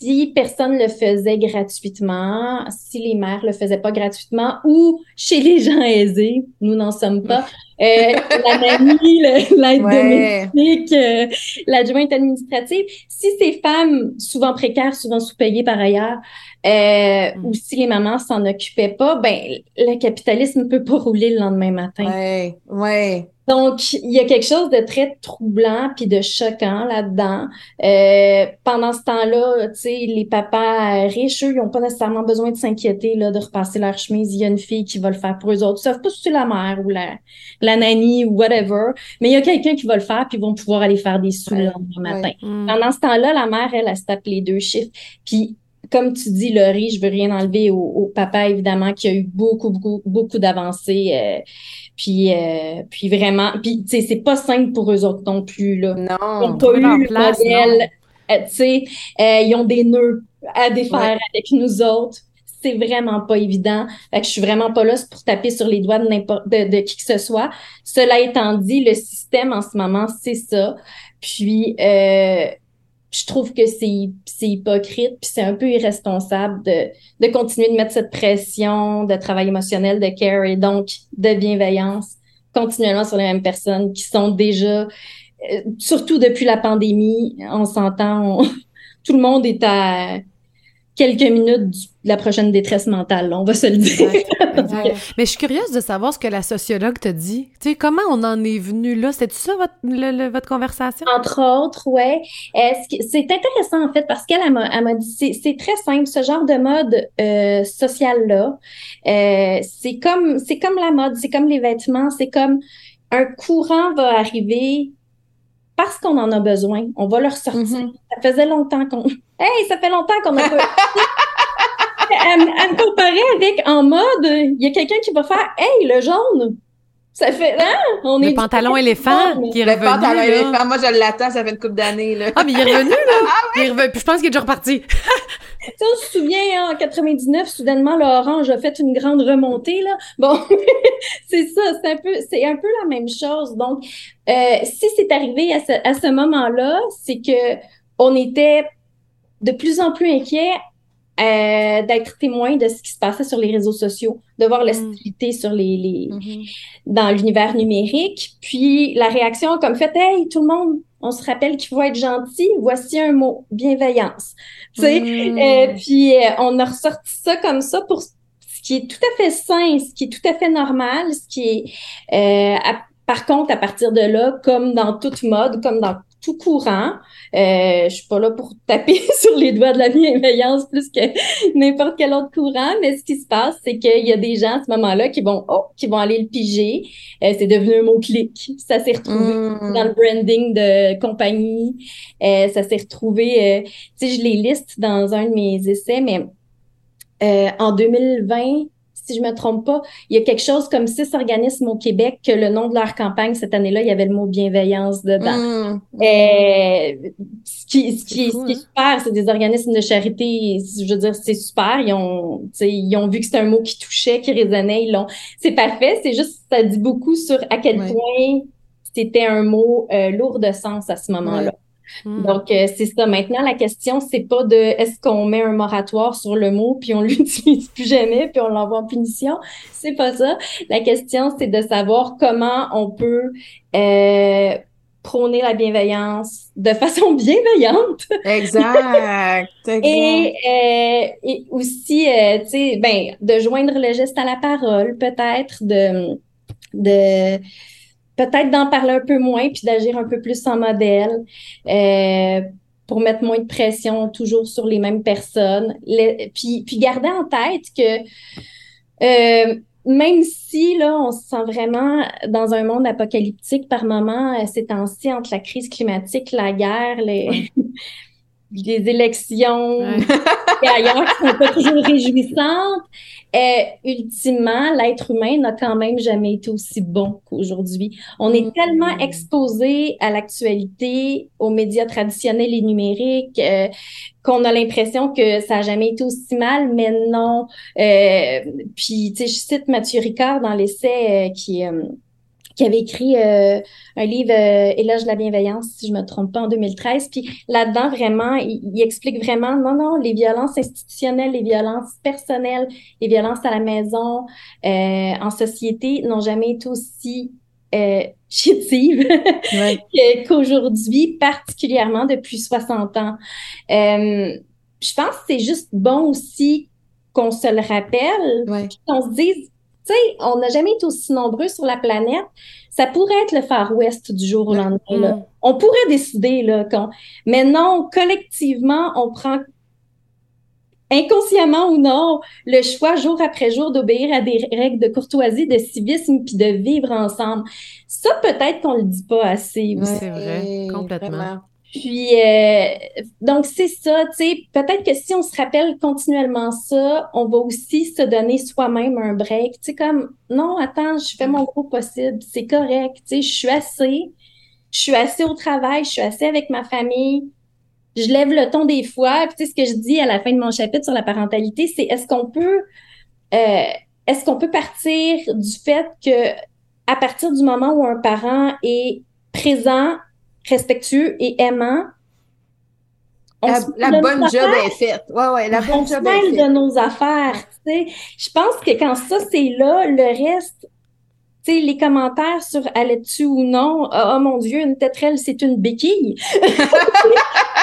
Speaker 3: si personne le faisait gratuitement, si les mères le faisaient pas gratuitement ou chez les gens aisés, nous n'en sommes pas. Euh, [laughs] la mamie, l'aide domestique, euh, l'adjointe administrative. Si ces femmes, souvent précaires, souvent sous-payées par ailleurs, euh, mm. ou si les mamans s'en occupaient pas, ben le capitalisme ne peut pas rouler le lendemain matin.
Speaker 2: Ouais, ouais.
Speaker 3: Donc, il y a quelque chose de très troublant puis de choquant là-dedans. Euh, pendant ce temps-là, tu sais, les papas riches, eux, ils n'ont pas nécessairement besoin de s'inquiéter là, de repasser leur chemise. Il y a une fille qui va le faire pour eux autres. Ils savent pas si c'est la mère ou la, la nanny ou whatever, mais il y a quelqu'un qui va le faire puis ils vont pouvoir aller faire des sous le lendemain matin. Mm. Pendant ce temps-là, la mère, elle, elle, se tape les deux chiffres. Puis comme tu dis, Laurie, je veux rien enlever au, papa, évidemment, qui a eu beaucoup, beaucoup, beaucoup d'avancées. Euh, puis, euh, puis vraiment, puis tu sais, c'est pas simple pour eux autres non plus, là.
Speaker 2: Non.
Speaker 3: Ils n'ont pas eu le modèle. Euh, tu sais, ils ont des nœuds à défaire avec nous autres. C'est vraiment pas évident. Fait que je suis vraiment pas là pour taper sur les doigts de n'importe de, de, qui que ce soit. Cela étant dit, le système en ce moment, c'est ça. Puis euh, je trouve que c'est hypocrite, puis c'est un peu irresponsable de, de continuer de mettre cette pression de travail émotionnel, de care et donc de bienveillance continuellement sur les mêmes personnes qui sont déjà, euh, surtout depuis la pandémie, on s'entend, [laughs] tout le monde est à quelques minutes de la prochaine détresse mentale, on va se le dire. [laughs]
Speaker 1: Mais je suis curieuse de savoir ce que la sociologue te dit. Tu sais, comment on en est venu là? C'était ça votre, votre conversation?
Speaker 3: Entre autres, ouais. C'est intéressant en fait parce qu'elle m'a dit, c'est très simple, ce genre de mode euh, social-là, euh, c'est comme, comme la mode, c'est comme les vêtements, c'est comme un courant va arriver parce qu'on en a besoin. On va le ressortir. Mm-hmm. Ça faisait longtemps qu'on. [laughs] Hey, ça fait longtemps qu'on a pas. [laughs] elle, me comparait avec en mode, il y a quelqu'un qui va faire Hey, le jaune! Ça fait. Hein?
Speaker 1: On le pantalon éléphant qui est le revenu. Le pantalon éléphant,
Speaker 2: moi je l'attends, ça fait une couple d'années.
Speaker 1: Ah, mais il est revenu, là! [laughs] ah, oui? il est revenu. Puis je pense qu'il est déjà reparti.
Speaker 3: Tu on se souvient, hein, en 99, soudainement, l'orange a fait une grande remontée, là. Bon, [laughs] c'est ça, c'est un peu, c'est un peu la même chose. Donc, euh, si c'est arrivé à ce, à ce moment-là, c'est que on était de plus en plus inquiets euh, d'être témoin de ce qui se passait sur les réseaux sociaux, de voir l'hostilité mm. sur les, les mm-hmm. dans l'univers numérique. Puis la réaction comme fait Hey, tout le monde, on se rappelle qu'il faut être gentil, voici un mot, bienveillance. Tu sais, mm. euh, puis euh, on a ressorti ça comme ça pour ce qui est tout à fait sain, ce qui est tout à fait normal, ce qui est par contre, à partir de là, comme dans toute mode, comme dans tout courant. Euh, je suis pas là pour taper [laughs] sur les doigts de la bienveillance plus que [laughs] n'importe quel autre courant, mais ce qui se passe, c'est qu'il y a des gens à ce moment-là qui vont oh, qui vont aller le piger. Euh, c'est devenu un mot-clic. Ça s'est retrouvé mmh. dans le branding de compagnie. Euh, ça s'est retrouvé, euh, tu sais, je les liste dans un de mes essais, mais euh, en 2020, si je me trompe pas, il y a quelque chose comme six organismes au Québec que le nom de leur campagne cette année-là, il y avait le mot bienveillance dedans. Mmh. Euh, ce qui, ce qui, est, hein? super, c'est des organismes de charité. Je veux dire, c'est super. Ils ont, ils ont vu que c'était un mot qui touchait, qui résonnait. Ils l'ont. C'est parfait. C'est juste, ça dit beaucoup sur à quel point c'était un mot euh, lourd de sens à ce moment-là. Hmm. Donc, euh, c'est ça. Maintenant, la question, c'est pas de est-ce qu'on met un moratoire sur le mot, puis on [laughs] l'utilise plus jamais, puis on l'envoie en punition? C'est pas ça. La question, c'est de savoir comment on peut euh, prôner la bienveillance de façon [laughs] bienveillante.
Speaker 2: Exact. [laughs]
Speaker 3: et, euh, et aussi, tu sais, ben, de joindre le geste à la parole, peut-être, de de peut-être d'en parler un peu moins puis d'agir un peu plus en modèle euh, pour mettre moins de pression toujours sur les mêmes personnes. puis, puis garder en tête que euh, même si là, on se sent vraiment dans un monde apocalyptique par moment, euh, ces temps-ci, entre la crise climatique, la guerre, les, [laughs] les élections [laughs] et ailleurs qui sont pas toujours réjouissantes, euh, ultimement, l'être humain n'a quand même jamais été aussi bon qu'aujourd'hui. On est tellement mm. exposé à l'actualité, aux médias traditionnels et numériques, euh, qu'on a l'impression que ça n'a jamais été aussi mal, mais non. Euh, puis, tu sais, je cite Mathieu Ricard dans l'essai euh, qui qui avait écrit euh, un livre euh, Éloge de la bienveillance, si je me trompe pas, en 2013. Puis là-dedans, vraiment, il, explique vraiment, non, non, les violences institutionnelles, les violences personnelles, les violences à la maison, euh, en société, n'ont jamais été aussi euh, [laughs] chétives [laughs] qu'aujourd'hui, particulièrement depuis 60 ans. Euh, je pense que c'est juste bon aussi qu'on se le rappelle, qu'on se dise, tu sais, on n'a jamais été aussi nombreux sur la planète. Ça pourrait être le Far West du jour au lendemain. Mm. On pourrait décider, là, qu'on... mais non, collectivement, on prend inconsciemment ou non, le choix jour après jour d'obéir à des règles de courtoisie, de civisme, puis de vivre ensemble. Ça, peut-être qu'on le dit pas assez.
Speaker 1: c'est vrai, complètement.
Speaker 3: Puis, euh, donc, c'est ça, tu sais, peut-être que si on se rappelle continuellement ça, on va aussi se donner soi-même un break. Tu sais, comme, non, attends, je fais mon gros possible, c'est correct, tu sais, je suis assez, je suis assez au travail, je suis assez avec ma famille, je lève le ton des fois. Puis, tu sais, ce que je dis à la fin de mon chapitre sur la parentalité, c'est est-ce qu'on peut, euh, est-ce qu'on peut partir du fait que à partir du moment où un parent est présent respectueux et aimant.
Speaker 2: la, bonne job est faite. Ouais, ouais, la bonne job est faite.
Speaker 3: de nos affaires. Tu sais. Je pense que quand ça, c'est là, le reste, tu sais, les commentaires sur allais-tu ou non, oh, oh, mon Dieu, une tétrelle, c'est une béquille. [laughs]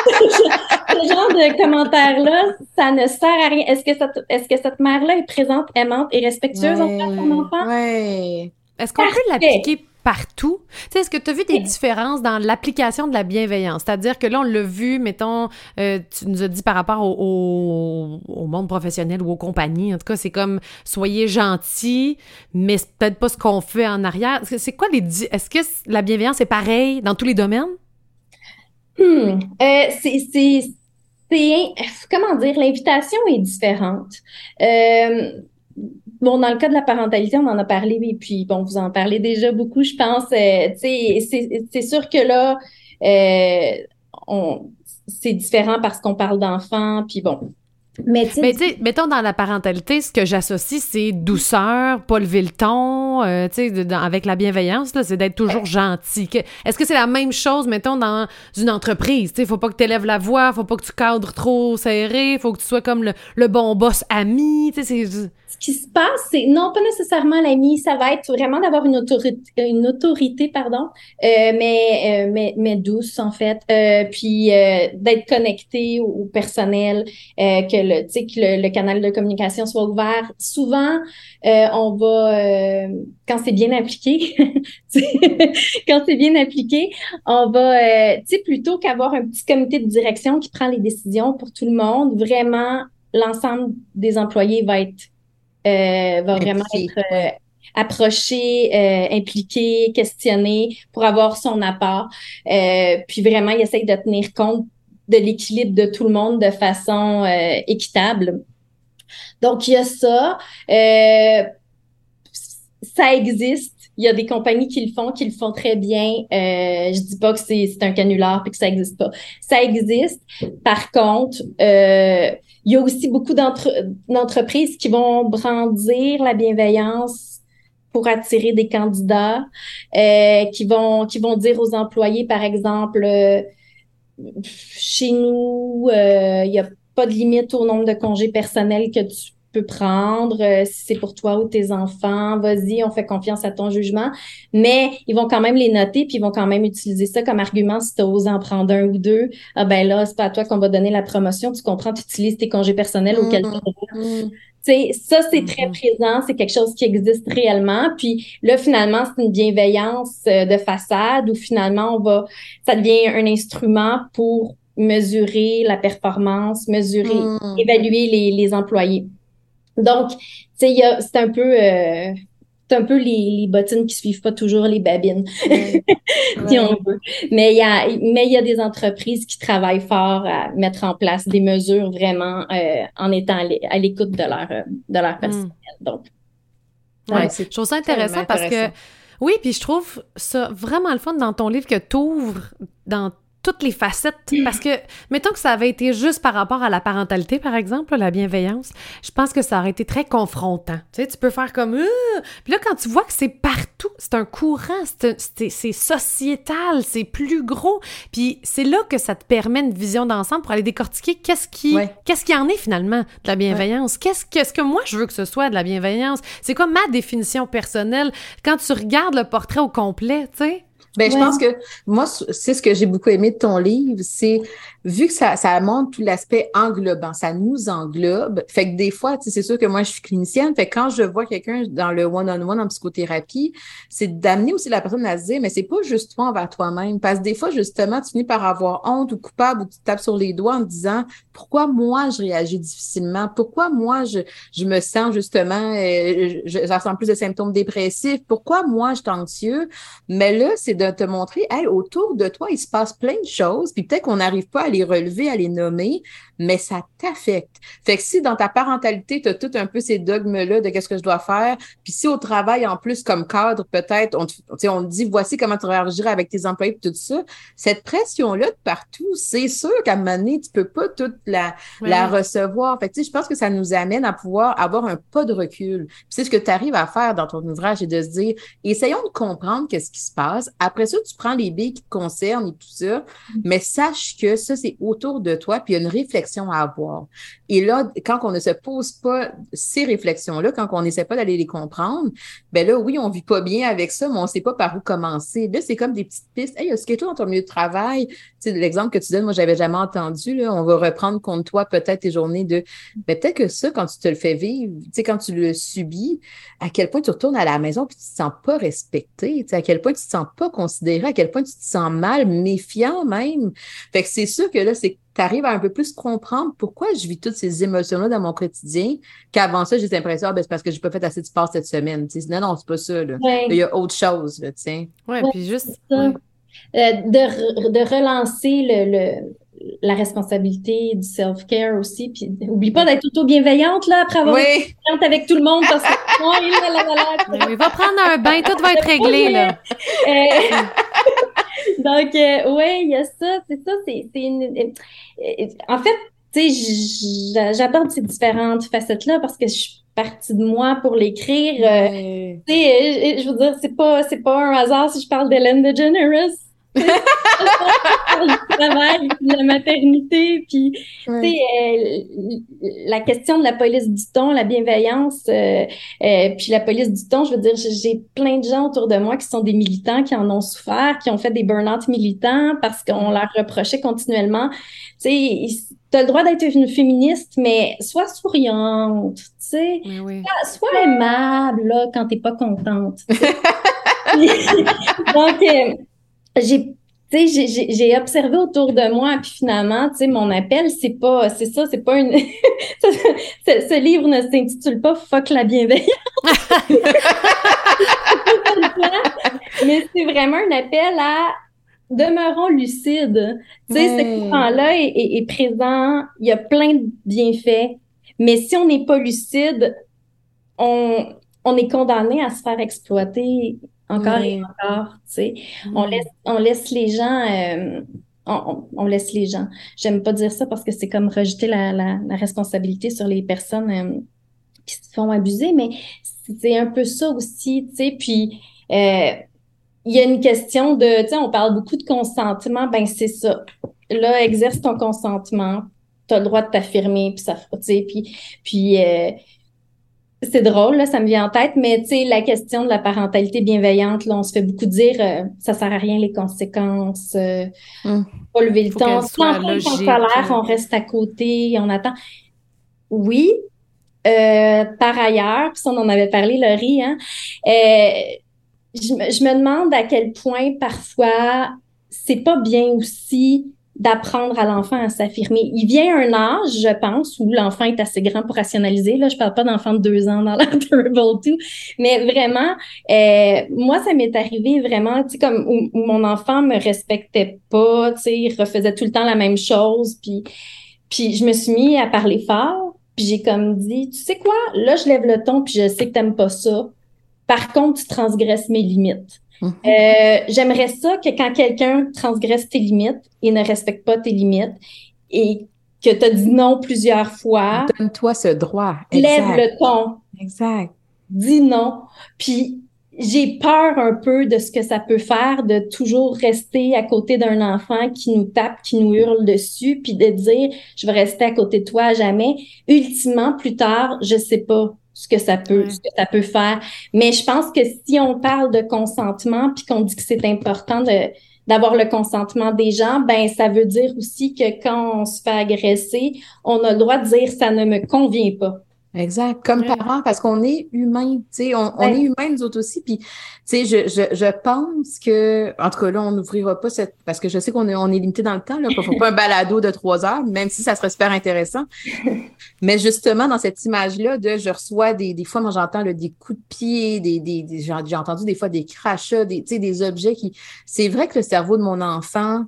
Speaker 3: ce genre de commentaires-là, ça ne sert à rien. Est-ce que cette, est-ce que cette mère-là est présente, aimante et respectueuse envers son enfant?
Speaker 2: Ouais.
Speaker 1: Est-ce qu'on peut l'appliquer partout. Tu est-ce que tu as vu des différences dans l'application de la bienveillance? C'est-à-dire que là, on l'a vu, mettons, euh, tu nous as dit par rapport au, au, monde professionnel ou aux compagnies, en tout cas, c'est comme soyez gentils, mais c'est peut-être pas ce qu'on fait en arrière. C'est quoi les... Est-ce que la bienveillance est pareille dans tous les domaines?
Speaker 3: Hmm. Euh, c'est... Comment dire? L'invitation est différente. Euh, Bon, dans le cas de la parentalité, on en a parlé, et puis bon, vous en parlez déjà beaucoup, je pense. Euh, c'est sûr que là, euh, on, c'est différent parce qu'on parle d'enfants, puis bon,
Speaker 1: mais tu sais, mettons dans la parentalité, ce que j'associe, c'est douceur, pas lever le ton, euh, tu sais, avec la bienveillance, là, c'est d'être toujours gentil. Est-ce que c'est la même chose, mettons, dans une entreprise? Tu sais, faut pas que tu élèves la voix, faut pas que tu cadres trop serré, faut que tu sois comme le, le bon boss ami, tu sais, c'est
Speaker 3: ce qui se passe, c'est non pas nécessairement l'ami, ça va être vraiment d'avoir une autorité, une autorité pardon, euh, mais, euh, mais, mais douce en fait, euh, puis euh, d'être connecté au, personnel, euh, que le que le, canal de communication soit ouvert. Souvent, on va quand c'est bien appliqué, [laughs] quand c'est bien appliqué, on va tu sais plutôt qu'avoir un petit comité de direction qui prend les décisions pour tout le monde, vraiment l'ensemble des employés va être euh, va vraiment être euh, approché, euh, impliqué, questionné pour avoir son apport. puis vraiment, il essaye de tenir compte de l'équilibre de tout le monde de façon équitable. Donc, il y a ça. ça existe. Il y a des compagnies qui le font, qui le font très bien. Euh, je dis pas que c'est un canular et que ça existe pas. Ça existe. Par contre, euh, il y a aussi beaucoup d'entreprises qui vont brandir la bienveillance pour attirer des candidats, euh, qui vont qui vont dire aux employés, par exemple, euh, chez nous, euh, il n'y a pas de limite au nombre de congés personnels que tu peux prendre, euh, si c'est pour toi ou tes enfants, vas-y, on fait confiance à ton jugement. Mais ils vont quand même les noter, puis ils vont quand même utiliser ça comme argument si tu osé en prendre un ou deux. Ah ben là, c'est pas à toi qu'on va donner la promotion, tu comprends, tu utilises tes congés personnels auquel mmh. sais, ça, c'est très mm-hmm. présent, c'est quelque chose qui existe réellement. Puis là, finalement, c'est une bienveillance euh, de façade où finalement, on va, ça devient un instrument pour mesurer la performance, mesurer, mmh. évaluer les, les employés. Donc, tu sais, c'est un peu... Euh, c'est un peu les, les, bottines qui suivent pas toujours les babines, [laughs] si on veut. Mais il y a, mais il y a des entreprises qui travaillent fort à mettre en place des mesures vraiment euh, en étant à l'écoute de leur, de leur hmm. personnel. Donc,
Speaker 1: ouais, je trouve ça intéressant, parce que oui, puis je trouve ça vraiment le fun dans ton livre que tu ouvres dans toutes les facettes. Parce que, mettons que ça avait été juste par rapport à la parentalité, par exemple, la bienveillance, je pense que ça aurait été très confrontant. Tu sais, tu peux faire comme... Puis là, quand tu vois que c'est partout, c'est un courant, c'est sociétal, c'est plus gros. Puis c'est là que ça te permet une vision d'ensemble pour aller décortiquer qu'est-ce qui, qu'est-ce qui en est finalement de la bienveillance. Qu'est-ce, qu'est-ce que moi je veux que ce soit de la bienveillance? C'est quoi ma définition personnelle? Quand tu regardes le portrait au complet, tu sais,
Speaker 2: ben, je pense que moi, c'est ce que j'ai beaucoup aimé de ton livre, c'est vu que ça, ça montre tout l'aspect englobant, ça nous englobe. Fait que des fois, c'est sûr que moi, je suis clinicienne. Fait que quand je vois quelqu'un dans le one-on-one en psychothérapie, c'est d'amener aussi la personne à se dire, mais c'est pas juste toi envers toi-même. Parce que des fois, justement, tu finis par avoir honte ou coupable ou tu tapes sur les doigts en te disant, pourquoi moi, je réagis difficilement? Pourquoi moi, je, je me sens justement, euh, plus de symptômes dépressifs? Pourquoi moi, je suis anxieux? Mais là, c'est de te montrer, hey, autour de toi, il se passe plein de choses, puis peut-être qu'on n'arrive pas à relever, à les nommer, mais ça t'affecte. Fait que si dans ta parentalité, tu as tout un peu ces dogmes-là de qu'est-ce que je dois faire, puis si au travail, en plus, comme cadre, peut-être, on, on te dit, voici comment tu réagiras avec tes employés, tout ça, cette pression-là de partout, c'est sûr qu'à un moment donné, tu peux pas toute la, la recevoir. Fait que, je pense que ça nous amène à pouvoir avoir un pas de recul. c'est ce que tu arrives à faire dans ton ouvrage, et de se dire, essayons de comprendre qu'est-ce qui se passe. Après ça, tu prends les billes qui te concernent et tout ça, mm. mais sache que ça, c'est autour de toi, puis il y a une réflexion à avoir. Et là, quand on ne se pose pas ces réflexions-là, quand on n'essaie pas d'aller les comprendre, ben là, oui, on vit pas bien avec ça, mais on sait pas par où commencer. Là, c'est comme des petites pistes. Hey, est-ce que toi, dans ton milieu de travail, l'exemple que tu donnes, moi, j'avais jamais entendu, là, on va reprendre contre toi peut-être tes journées de, ben, peut-être que ça, quand tu te le fais vivre, tu sais, quand tu le subis, à quel point tu retournes à la maison puis tu te sens pas respecté, tu sais, à quel point tu te sens pas considéré, à quel point tu te sens mal, méfiant même. Fait que c'est sûr que là, c'est tu arrives à un peu plus comprendre pourquoi je vis toutes ces émotions-là dans mon quotidien, qu'avant ça, j'ai l'impression, ah, ben, c'est parce que j'ai pas fait assez de sport cette semaine. sais non, non, c'est pas ça. Là. Il y a autre chose, sais.
Speaker 1: Oui, puis juste.
Speaker 3: Euh, de, de, relancer le, le, la responsabilité du self-care aussi. Puis oublie pas d'être auto-bienveillante là, après avoir
Speaker 2: oui.
Speaker 3: été avec tout le monde parce que [laughs]
Speaker 1: il va prendre un bain, tout va être réglé. là. [laughs]
Speaker 3: Euh, donc, euh, oui, il y a ça, c'est ça, c'est une... Euh, en fait, tu sais, j'aborde ces différentes facettes-là parce que je suis partie de moi pour l'écrire. Euh, tu sais, je veux dire, c'est pas, c'est pas un hasard si je parle d'Hélène DeGeneres [laughs] du travail, la maternité, puis euh, la question de la police du ton, la bienveillance, euh, euh, puis la police du ton, je veux dire, j'ai plein de gens autour de moi qui sont des militants, qui en ont souffert, qui ont fait des burn-out militants parce qu'on leur reprochait continuellement, tu sais, t'as le droit d'être une féministe, mais sois souriante, tu sais, sois, aimable là quand t'es pas contente. [laughs] [laughs] Donc j'ai j'ai observé autour de moi, puis finalement, tu sais, mon appel, c'est pas, c'est ça, c'est pas une, [laughs] ce, livre ne s'intitule pas Fuck la bienveillance. [laughs] mais c'est vraiment un appel à demeurons lucides. Tu sais, ce courant-là est, présent, il y a plein de bienfaits, mais si on n'est pas lucide, on, on est condamné à se faire exploiter encore et encore, tu sais. On, laisse, on laisse les gens, euh, on, laisse les gens. J'aime pas dire ça parce que c'est comme rejeter la, la, responsabilité sur les personnes euh, qui se font abuser, mais c'est un peu ça aussi, tu sais. Puis, euh, il y a une question de, tu sais, on parle beaucoup de consentement, ben c'est ça. Là, exerce ton consentement, tu as le droit de t'affirmer, puis ça, tu sais, puis, puis c'est drôle, là, ça me vient en tête, mais tu sais, la question de la parentalité bienveillante, là, on se fait beaucoup dire euh, ça sert à rien les conséquences, euh, hum. pas lever le temps. Si on salaire, on reste à côté, on attend. Oui. Euh, par ailleurs, puis on en avait parlé, Laurie, hein, euh, je, je me demande à quel point parfois c'est pas bien aussi d'apprendre à l'enfant à s'affirmer. Il vient un âge, je pense, où l'enfant est assez grand pour rationaliser. Là, je parle pas d'enfant de deux ans dans la [laughs] Terrible 2, mais vraiment, euh, moi, ça m'est arrivé vraiment, tu sais, comme où, mon enfant me respectait pas, tu sais, il refaisait tout le temps la même chose, puis, puis je me suis mis à parler fort, puis j'ai comme dit, tu sais quoi, là, je lève le ton, puis je sais que t'aimes pas ça. Par contre, tu transgresses mes limites. Mhm. Euh, j'aimerais ça que quand quelqu'un transgresse tes limites et ne respecte pas tes limites et que tu as dit non plusieurs fois.
Speaker 2: Donne-toi ce droit.
Speaker 3: Lève le ton.
Speaker 2: Exact.
Speaker 3: Dis non. Puis j'ai peur un peu de ce que ça peut faire de toujours rester à côté d'un enfant qui nous tape, qui nous hurle dessus, puis de dire je vais rester à côté de toi à jamais. Ultimement, plus tard, je sais pas ce que ça peut, ce que ça peut faire. Mais je pense que si on parle de consentement puis qu'on dit que c'est important de d'avoir le consentement des gens, ben ça veut dire aussi que quand on se fait agresser, on a le droit de dire ça ne me convient pas.
Speaker 2: Exact. Comme parents, parce qu'on est humain, tu sais, on, on, est humain nous autres aussi. Puis, tu sais, je, je, je pense que, en tout cas, là, on n'ouvrira pas cette, parce que je sais qu'on est, on est limité dans le temps, là, ne faut pas un balado de trois heures, même si ça serait super intéressant. [laughs] Mais justement, dans cette image-là de, je reçois des, des fois, moi, j'entends des coups de pied, des, des, des j'ai entendu des fois des crachats, des, tu sais, des objets qui, c'est vrai que le cerveau de mon enfant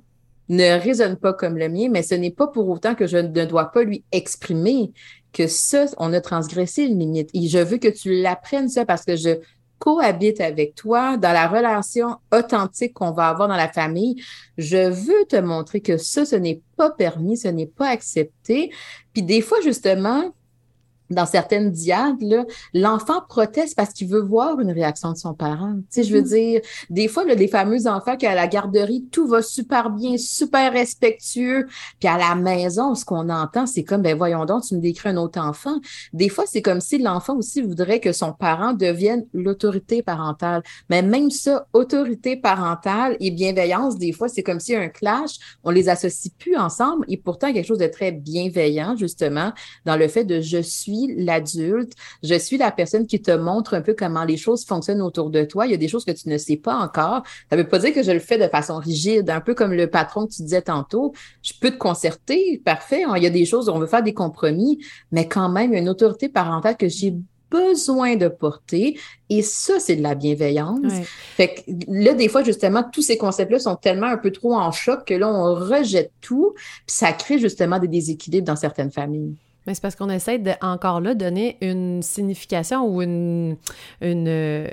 Speaker 2: ne résonne pas comme le mien, mais ce n'est pas pour autant que je ne dois pas lui exprimer que ça, on a transgressé une limite. Et je veux que tu l'apprennes ça parce que je cohabite avec toi dans la relation authentique qu'on va avoir dans la famille. Je veux te montrer que ça, ce n'est pas permis, ce n'est pas accepté. Puis des fois, justement, dans certaines diades, l'enfant proteste parce qu'il veut voir une réaction de son parent. Tu sais, je veux mm-hmm. dire, des fois, là, les fameux enfants qui à la garderie, tout va super bien, super respectueux, puis à la maison, ce qu'on entend, c'est comme, ben voyons donc, tu me décris un autre enfant. Des fois, c'est comme si l'enfant aussi voudrait que son parent devienne l'autorité parentale. Mais même ça, autorité parentale et bienveillance, des fois, c'est comme si un clash, on les associe plus ensemble, et pourtant quelque chose de très bienveillant, justement, dans le fait de je suis l'adulte, je suis la personne qui te montre un peu comment les choses fonctionnent autour de toi. Il y a des choses que tu ne sais pas encore. Ça ne veut pas dire que je le fais de façon rigide, un peu comme le patron que tu disais tantôt. Je peux te concerter, parfait. Il y a des choses où on veut faire des compromis, mais quand même, il y a une autorité parentale que j'ai besoin de porter. Et ça, c'est de la bienveillance. Fait que là, des fois, justement, tous ces concepts-là sont tellement un peu trop en choc que là, on rejette tout, puis ça crée justement des déséquilibres dans certaines familles.
Speaker 1: Mais c'est parce qu'on essaie de, encore là, donner une signification ou une. une euh,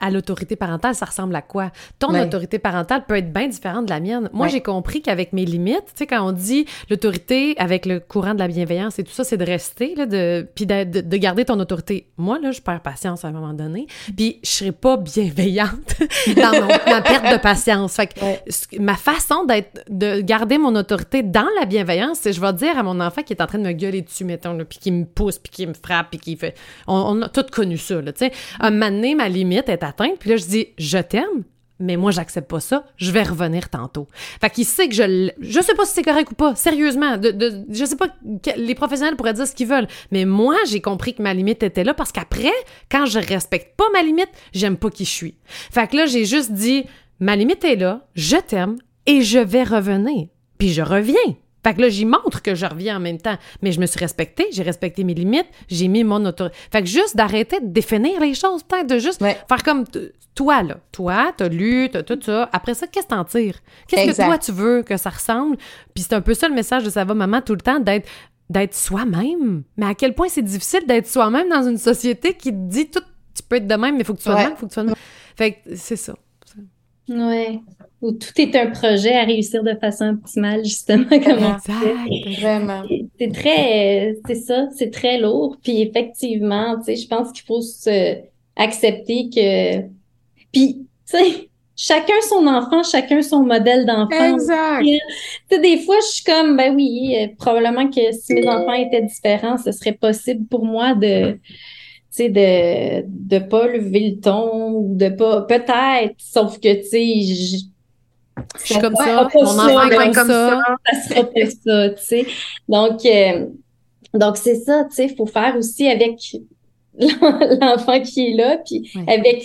Speaker 1: à, l'autorité parentale, ça ressemble à quoi? Ton autorité parentale peut être bien différente de la mienne. Moi, j'ai compris qu'avec mes limites, tu sais, quand on dit l'autorité avec le courant de la bienveillance et tout ça, c'est de rester, là, de, puis de, de, garder ton autorité. Moi, là, je perds patience à un moment donné, puis je serai pas bienveillante [laughs] dans mon, ma perte de patience. Fait que ma façon d'être, de garder mon autorité dans la bienveillance, c'est je vais dire à mon enfant qui est en train de me gueuler dessus, mettons, puis qui me pousse, puis qui me frappe, puis qui fait... On, a tous connu ça, tu sais. Un moment ma limite est atteinte, puis là, je dis « Je t'aime », mais moi, j'accepte pas ça, je vais revenir tantôt. Fait qu'il sait que je... Je sais pas si c'est correct ou pas, sérieusement. Je sais pas, les professionnels pourraient dire ce qu'ils veulent, mais moi, j'ai compris que ma limite était là parce qu'après, quand je respecte pas ma limite, j'aime pas qui je suis. Fait que là, j'ai juste dit, ma limite est là, je t'aime, et je vais revenir. Puis je reviens. Fait que là, j'y montre que je reviens en même temps. Mais je me suis respectée, j'ai respecté mes limites, j'ai mis mon autorité. Fait que juste d'arrêter de définir les choses, peut-être, de juste faire comme toi, là. Toi, t'as lu, t'as tout ça. Après ça, qu'est-ce que t'en tires? Qu'est-ce que toi, tu veux que ça ressemble? Puis c'est un peu ça le message de Ça va, maman, tout le temps, d'être d'être soi-même. Mais à quel point c'est difficile d'être soi-même dans une société qui te dit tout, tu peux être de même, mais il faut que tu sois de même, il faut que tu sois de même. Fait que c'est ça.
Speaker 3: Ouais où tout est un projet à réussir de façon optimale, justement, [laughs] comme on
Speaker 2: Vraiment.
Speaker 3: C'est très, c'est ça, c'est très lourd. Puis effectivement, tu sais, je pense qu'il faut se accepter que, puis, tu sais, chacun son enfant, chacun son modèle d'enfant.
Speaker 2: Exact.
Speaker 3: Tu sais, des fois, je suis comme, ben oui, euh, probablement que si mes enfants étaient différents, ce serait possible pour moi de sais, de de pas lever le ton ou de pas peut-être sauf que tu sais
Speaker 1: je suis comme ça, mon enfant est comme, ça.
Speaker 3: Ça sera pas [laughs] ça, tu sais. Donc, euh, donc c'est ça, tu sais, il faut faire aussi avec l'enfant qui est là, puis avec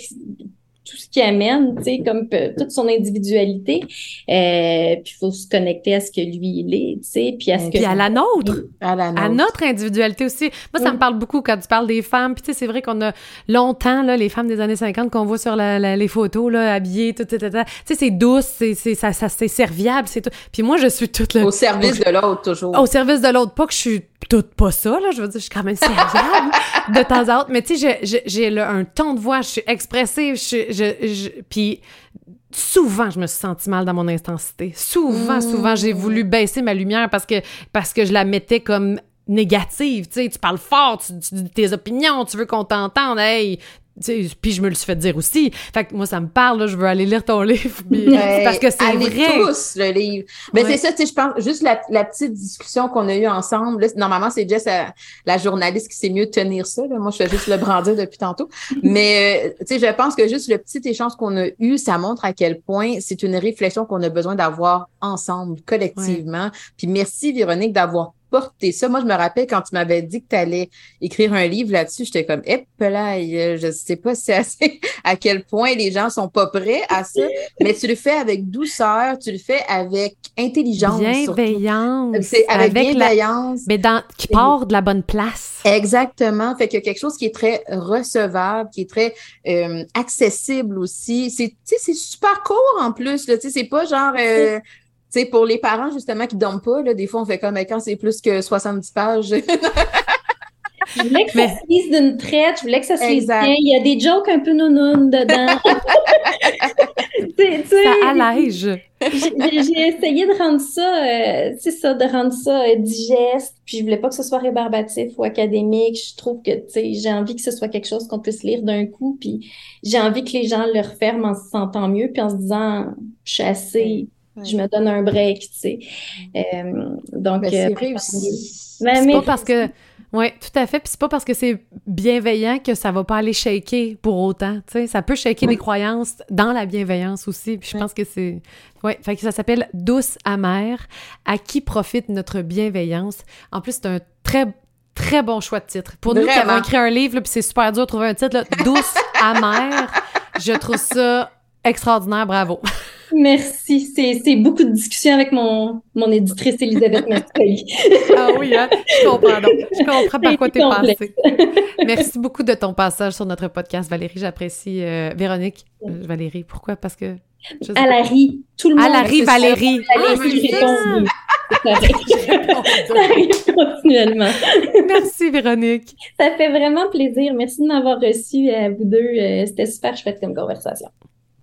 Speaker 3: tout ce qui amène, tu sais, comme toute son individualité. Euh, puis il faut se connecter à ce que lui il est, tu sais, puis à ce
Speaker 1: puis
Speaker 3: à
Speaker 1: la nôtre, à la nôtre, à notre individualité aussi. Moi, ça me parle beaucoup quand tu parles des femmes. Puis tu sais, c'est vrai qu'on a longtemps là, les femmes des années 50 qu'on voit sur la, les photos là, habillées, tout, tout, tout, Tu sais, c'est douce, c'est c'est ça, ça c'est serviable, c'est tout. Puis moi, je suis toute
Speaker 2: là. Au service de l'autre toujours.
Speaker 1: Au service de l'autre, pas que je suis toute pas ça là. Je veux dire, je suis quand même serviable [laughs] de temps en temps. Mais tu sais, j'ai un ton de voix, je suis expressive, je je, puis souvent je me suis senti mal dans mon intensité. Souvent, mmh. souvent j'ai voulu baisser ma lumière parce que parce que je la mettais comme négative, tu sais, tu parles fort, tu, dis tes opinions, tu veux qu'on t'entende, hey, puis je me le suis fait dire aussi. Fait que moi, ça me parle, là, je veux aller lire ton [laughs] livre. parce que c'est vrai.
Speaker 2: tous le livre. Mais c'est ça, tu sais, je pense, juste la, la petite discussion qu'on a eue ensemble. Là, normalement, c'est Jess, la, la, journaliste, qui sait mieux tenir ça. Là. Moi, je fais juste le brandir depuis tantôt. [laughs] Mais, euh, tu sais, je pense que juste le petit échange qu'on a eu, ça montre à quel point c'est une réflexion qu'on a besoin d'avoir ensemble, collectivement. Puis merci, Véronique, d'avoir porter ça. Moi, je me rappelle quand tu m'avais dit que tu allais écrire un livre là-dessus, j'étais comme, hé, là, je sais pas si assez, [laughs] à quel point les gens sont pas prêts à ça, mais tu le fais avec douceur, tu le fais avec intelligence.
Speaker 1: Bienveillance.
Speaker 2: C'est avec, bienveillance.
Speaker 1: mais dans, qui part de la bonne place.
Speaker 2: Exactement. Fait qu'il y a quelque chose qui est très recevable, qui est très euh, accessible aussi. C'est, c'est super court en plus, là. Tu sais, c'est pas genre, euh, sais, pour les parents, justement, qui dorment pas, là, des fois, on fait comme, quand c'est plus que 70 pages. [laughs]
Speaker 3: je voulais que ça se lise d'une traite, je voulais que ça se lise bien. Il y a des jokes un peu nounounes dedans. [laughs]
Speaker 1: ça allège.
Speaker 3: J'ai essayé de rendre ça, euh, c'est ça, de rendre ça euh, digeste. Puis je voulais pas que ce soit rébarbatif ou académique. Je trouve que, tu sais, j'ai envie que ce soit quelque chose qu'on puisse lire d'un coup. Puis j'ai envie que les gens le referment en se sentant mieux, puis en se disant, je suis assez, je me donne un break, tu sais. Euh, donc,
Speaker 2: ben, c'est réussi.
Speaker 1: Ben, c'est pas parce que oui, tout à fait. Puis c'est pas parce que c'est bienveillant que ça va pas aller shaker pour autant. Tu sais, ça peut shaker les croyances dans la bienveillance aussi. Puis je pense que c'est. Oui, fait que ça s'appelle Douce amère. À qui profite notre bienveillance? En plus, c'est un très très bon choix de titre. Pour nous qui avons écrit un livre, puis c'est super dur de trouver un titre, là, Douce amère, je trouve ça extraordinaire, bravo. [laughs]
Speaker 3: Merci. C'est beaucoup de discussions avec mon, mon éditrice Elisabeth Mascoli. [laughs]
Speaker 1: ah oui, hein? je comprends. Donc. Je comprends par quoi tu es passée. Merci beaucoup de ton passage sur notre podcast, Valérie. J'apprécie. Euh, Véronique, euh, Valérie, pourquoi? Parce que.
Speaker 3: À la rie. Tout le monde.
Speaker 1: À la rie, Valérie.
Speaker 3: Valérie. [laughs] Ça arrive continuellement.
Speaker 1: Merci, Véronique.
Speaker 3: Ça fait vraiment plaisir. Merci de m'avoir reçu à vous deux. Euh, c'était super chouette comme conversation.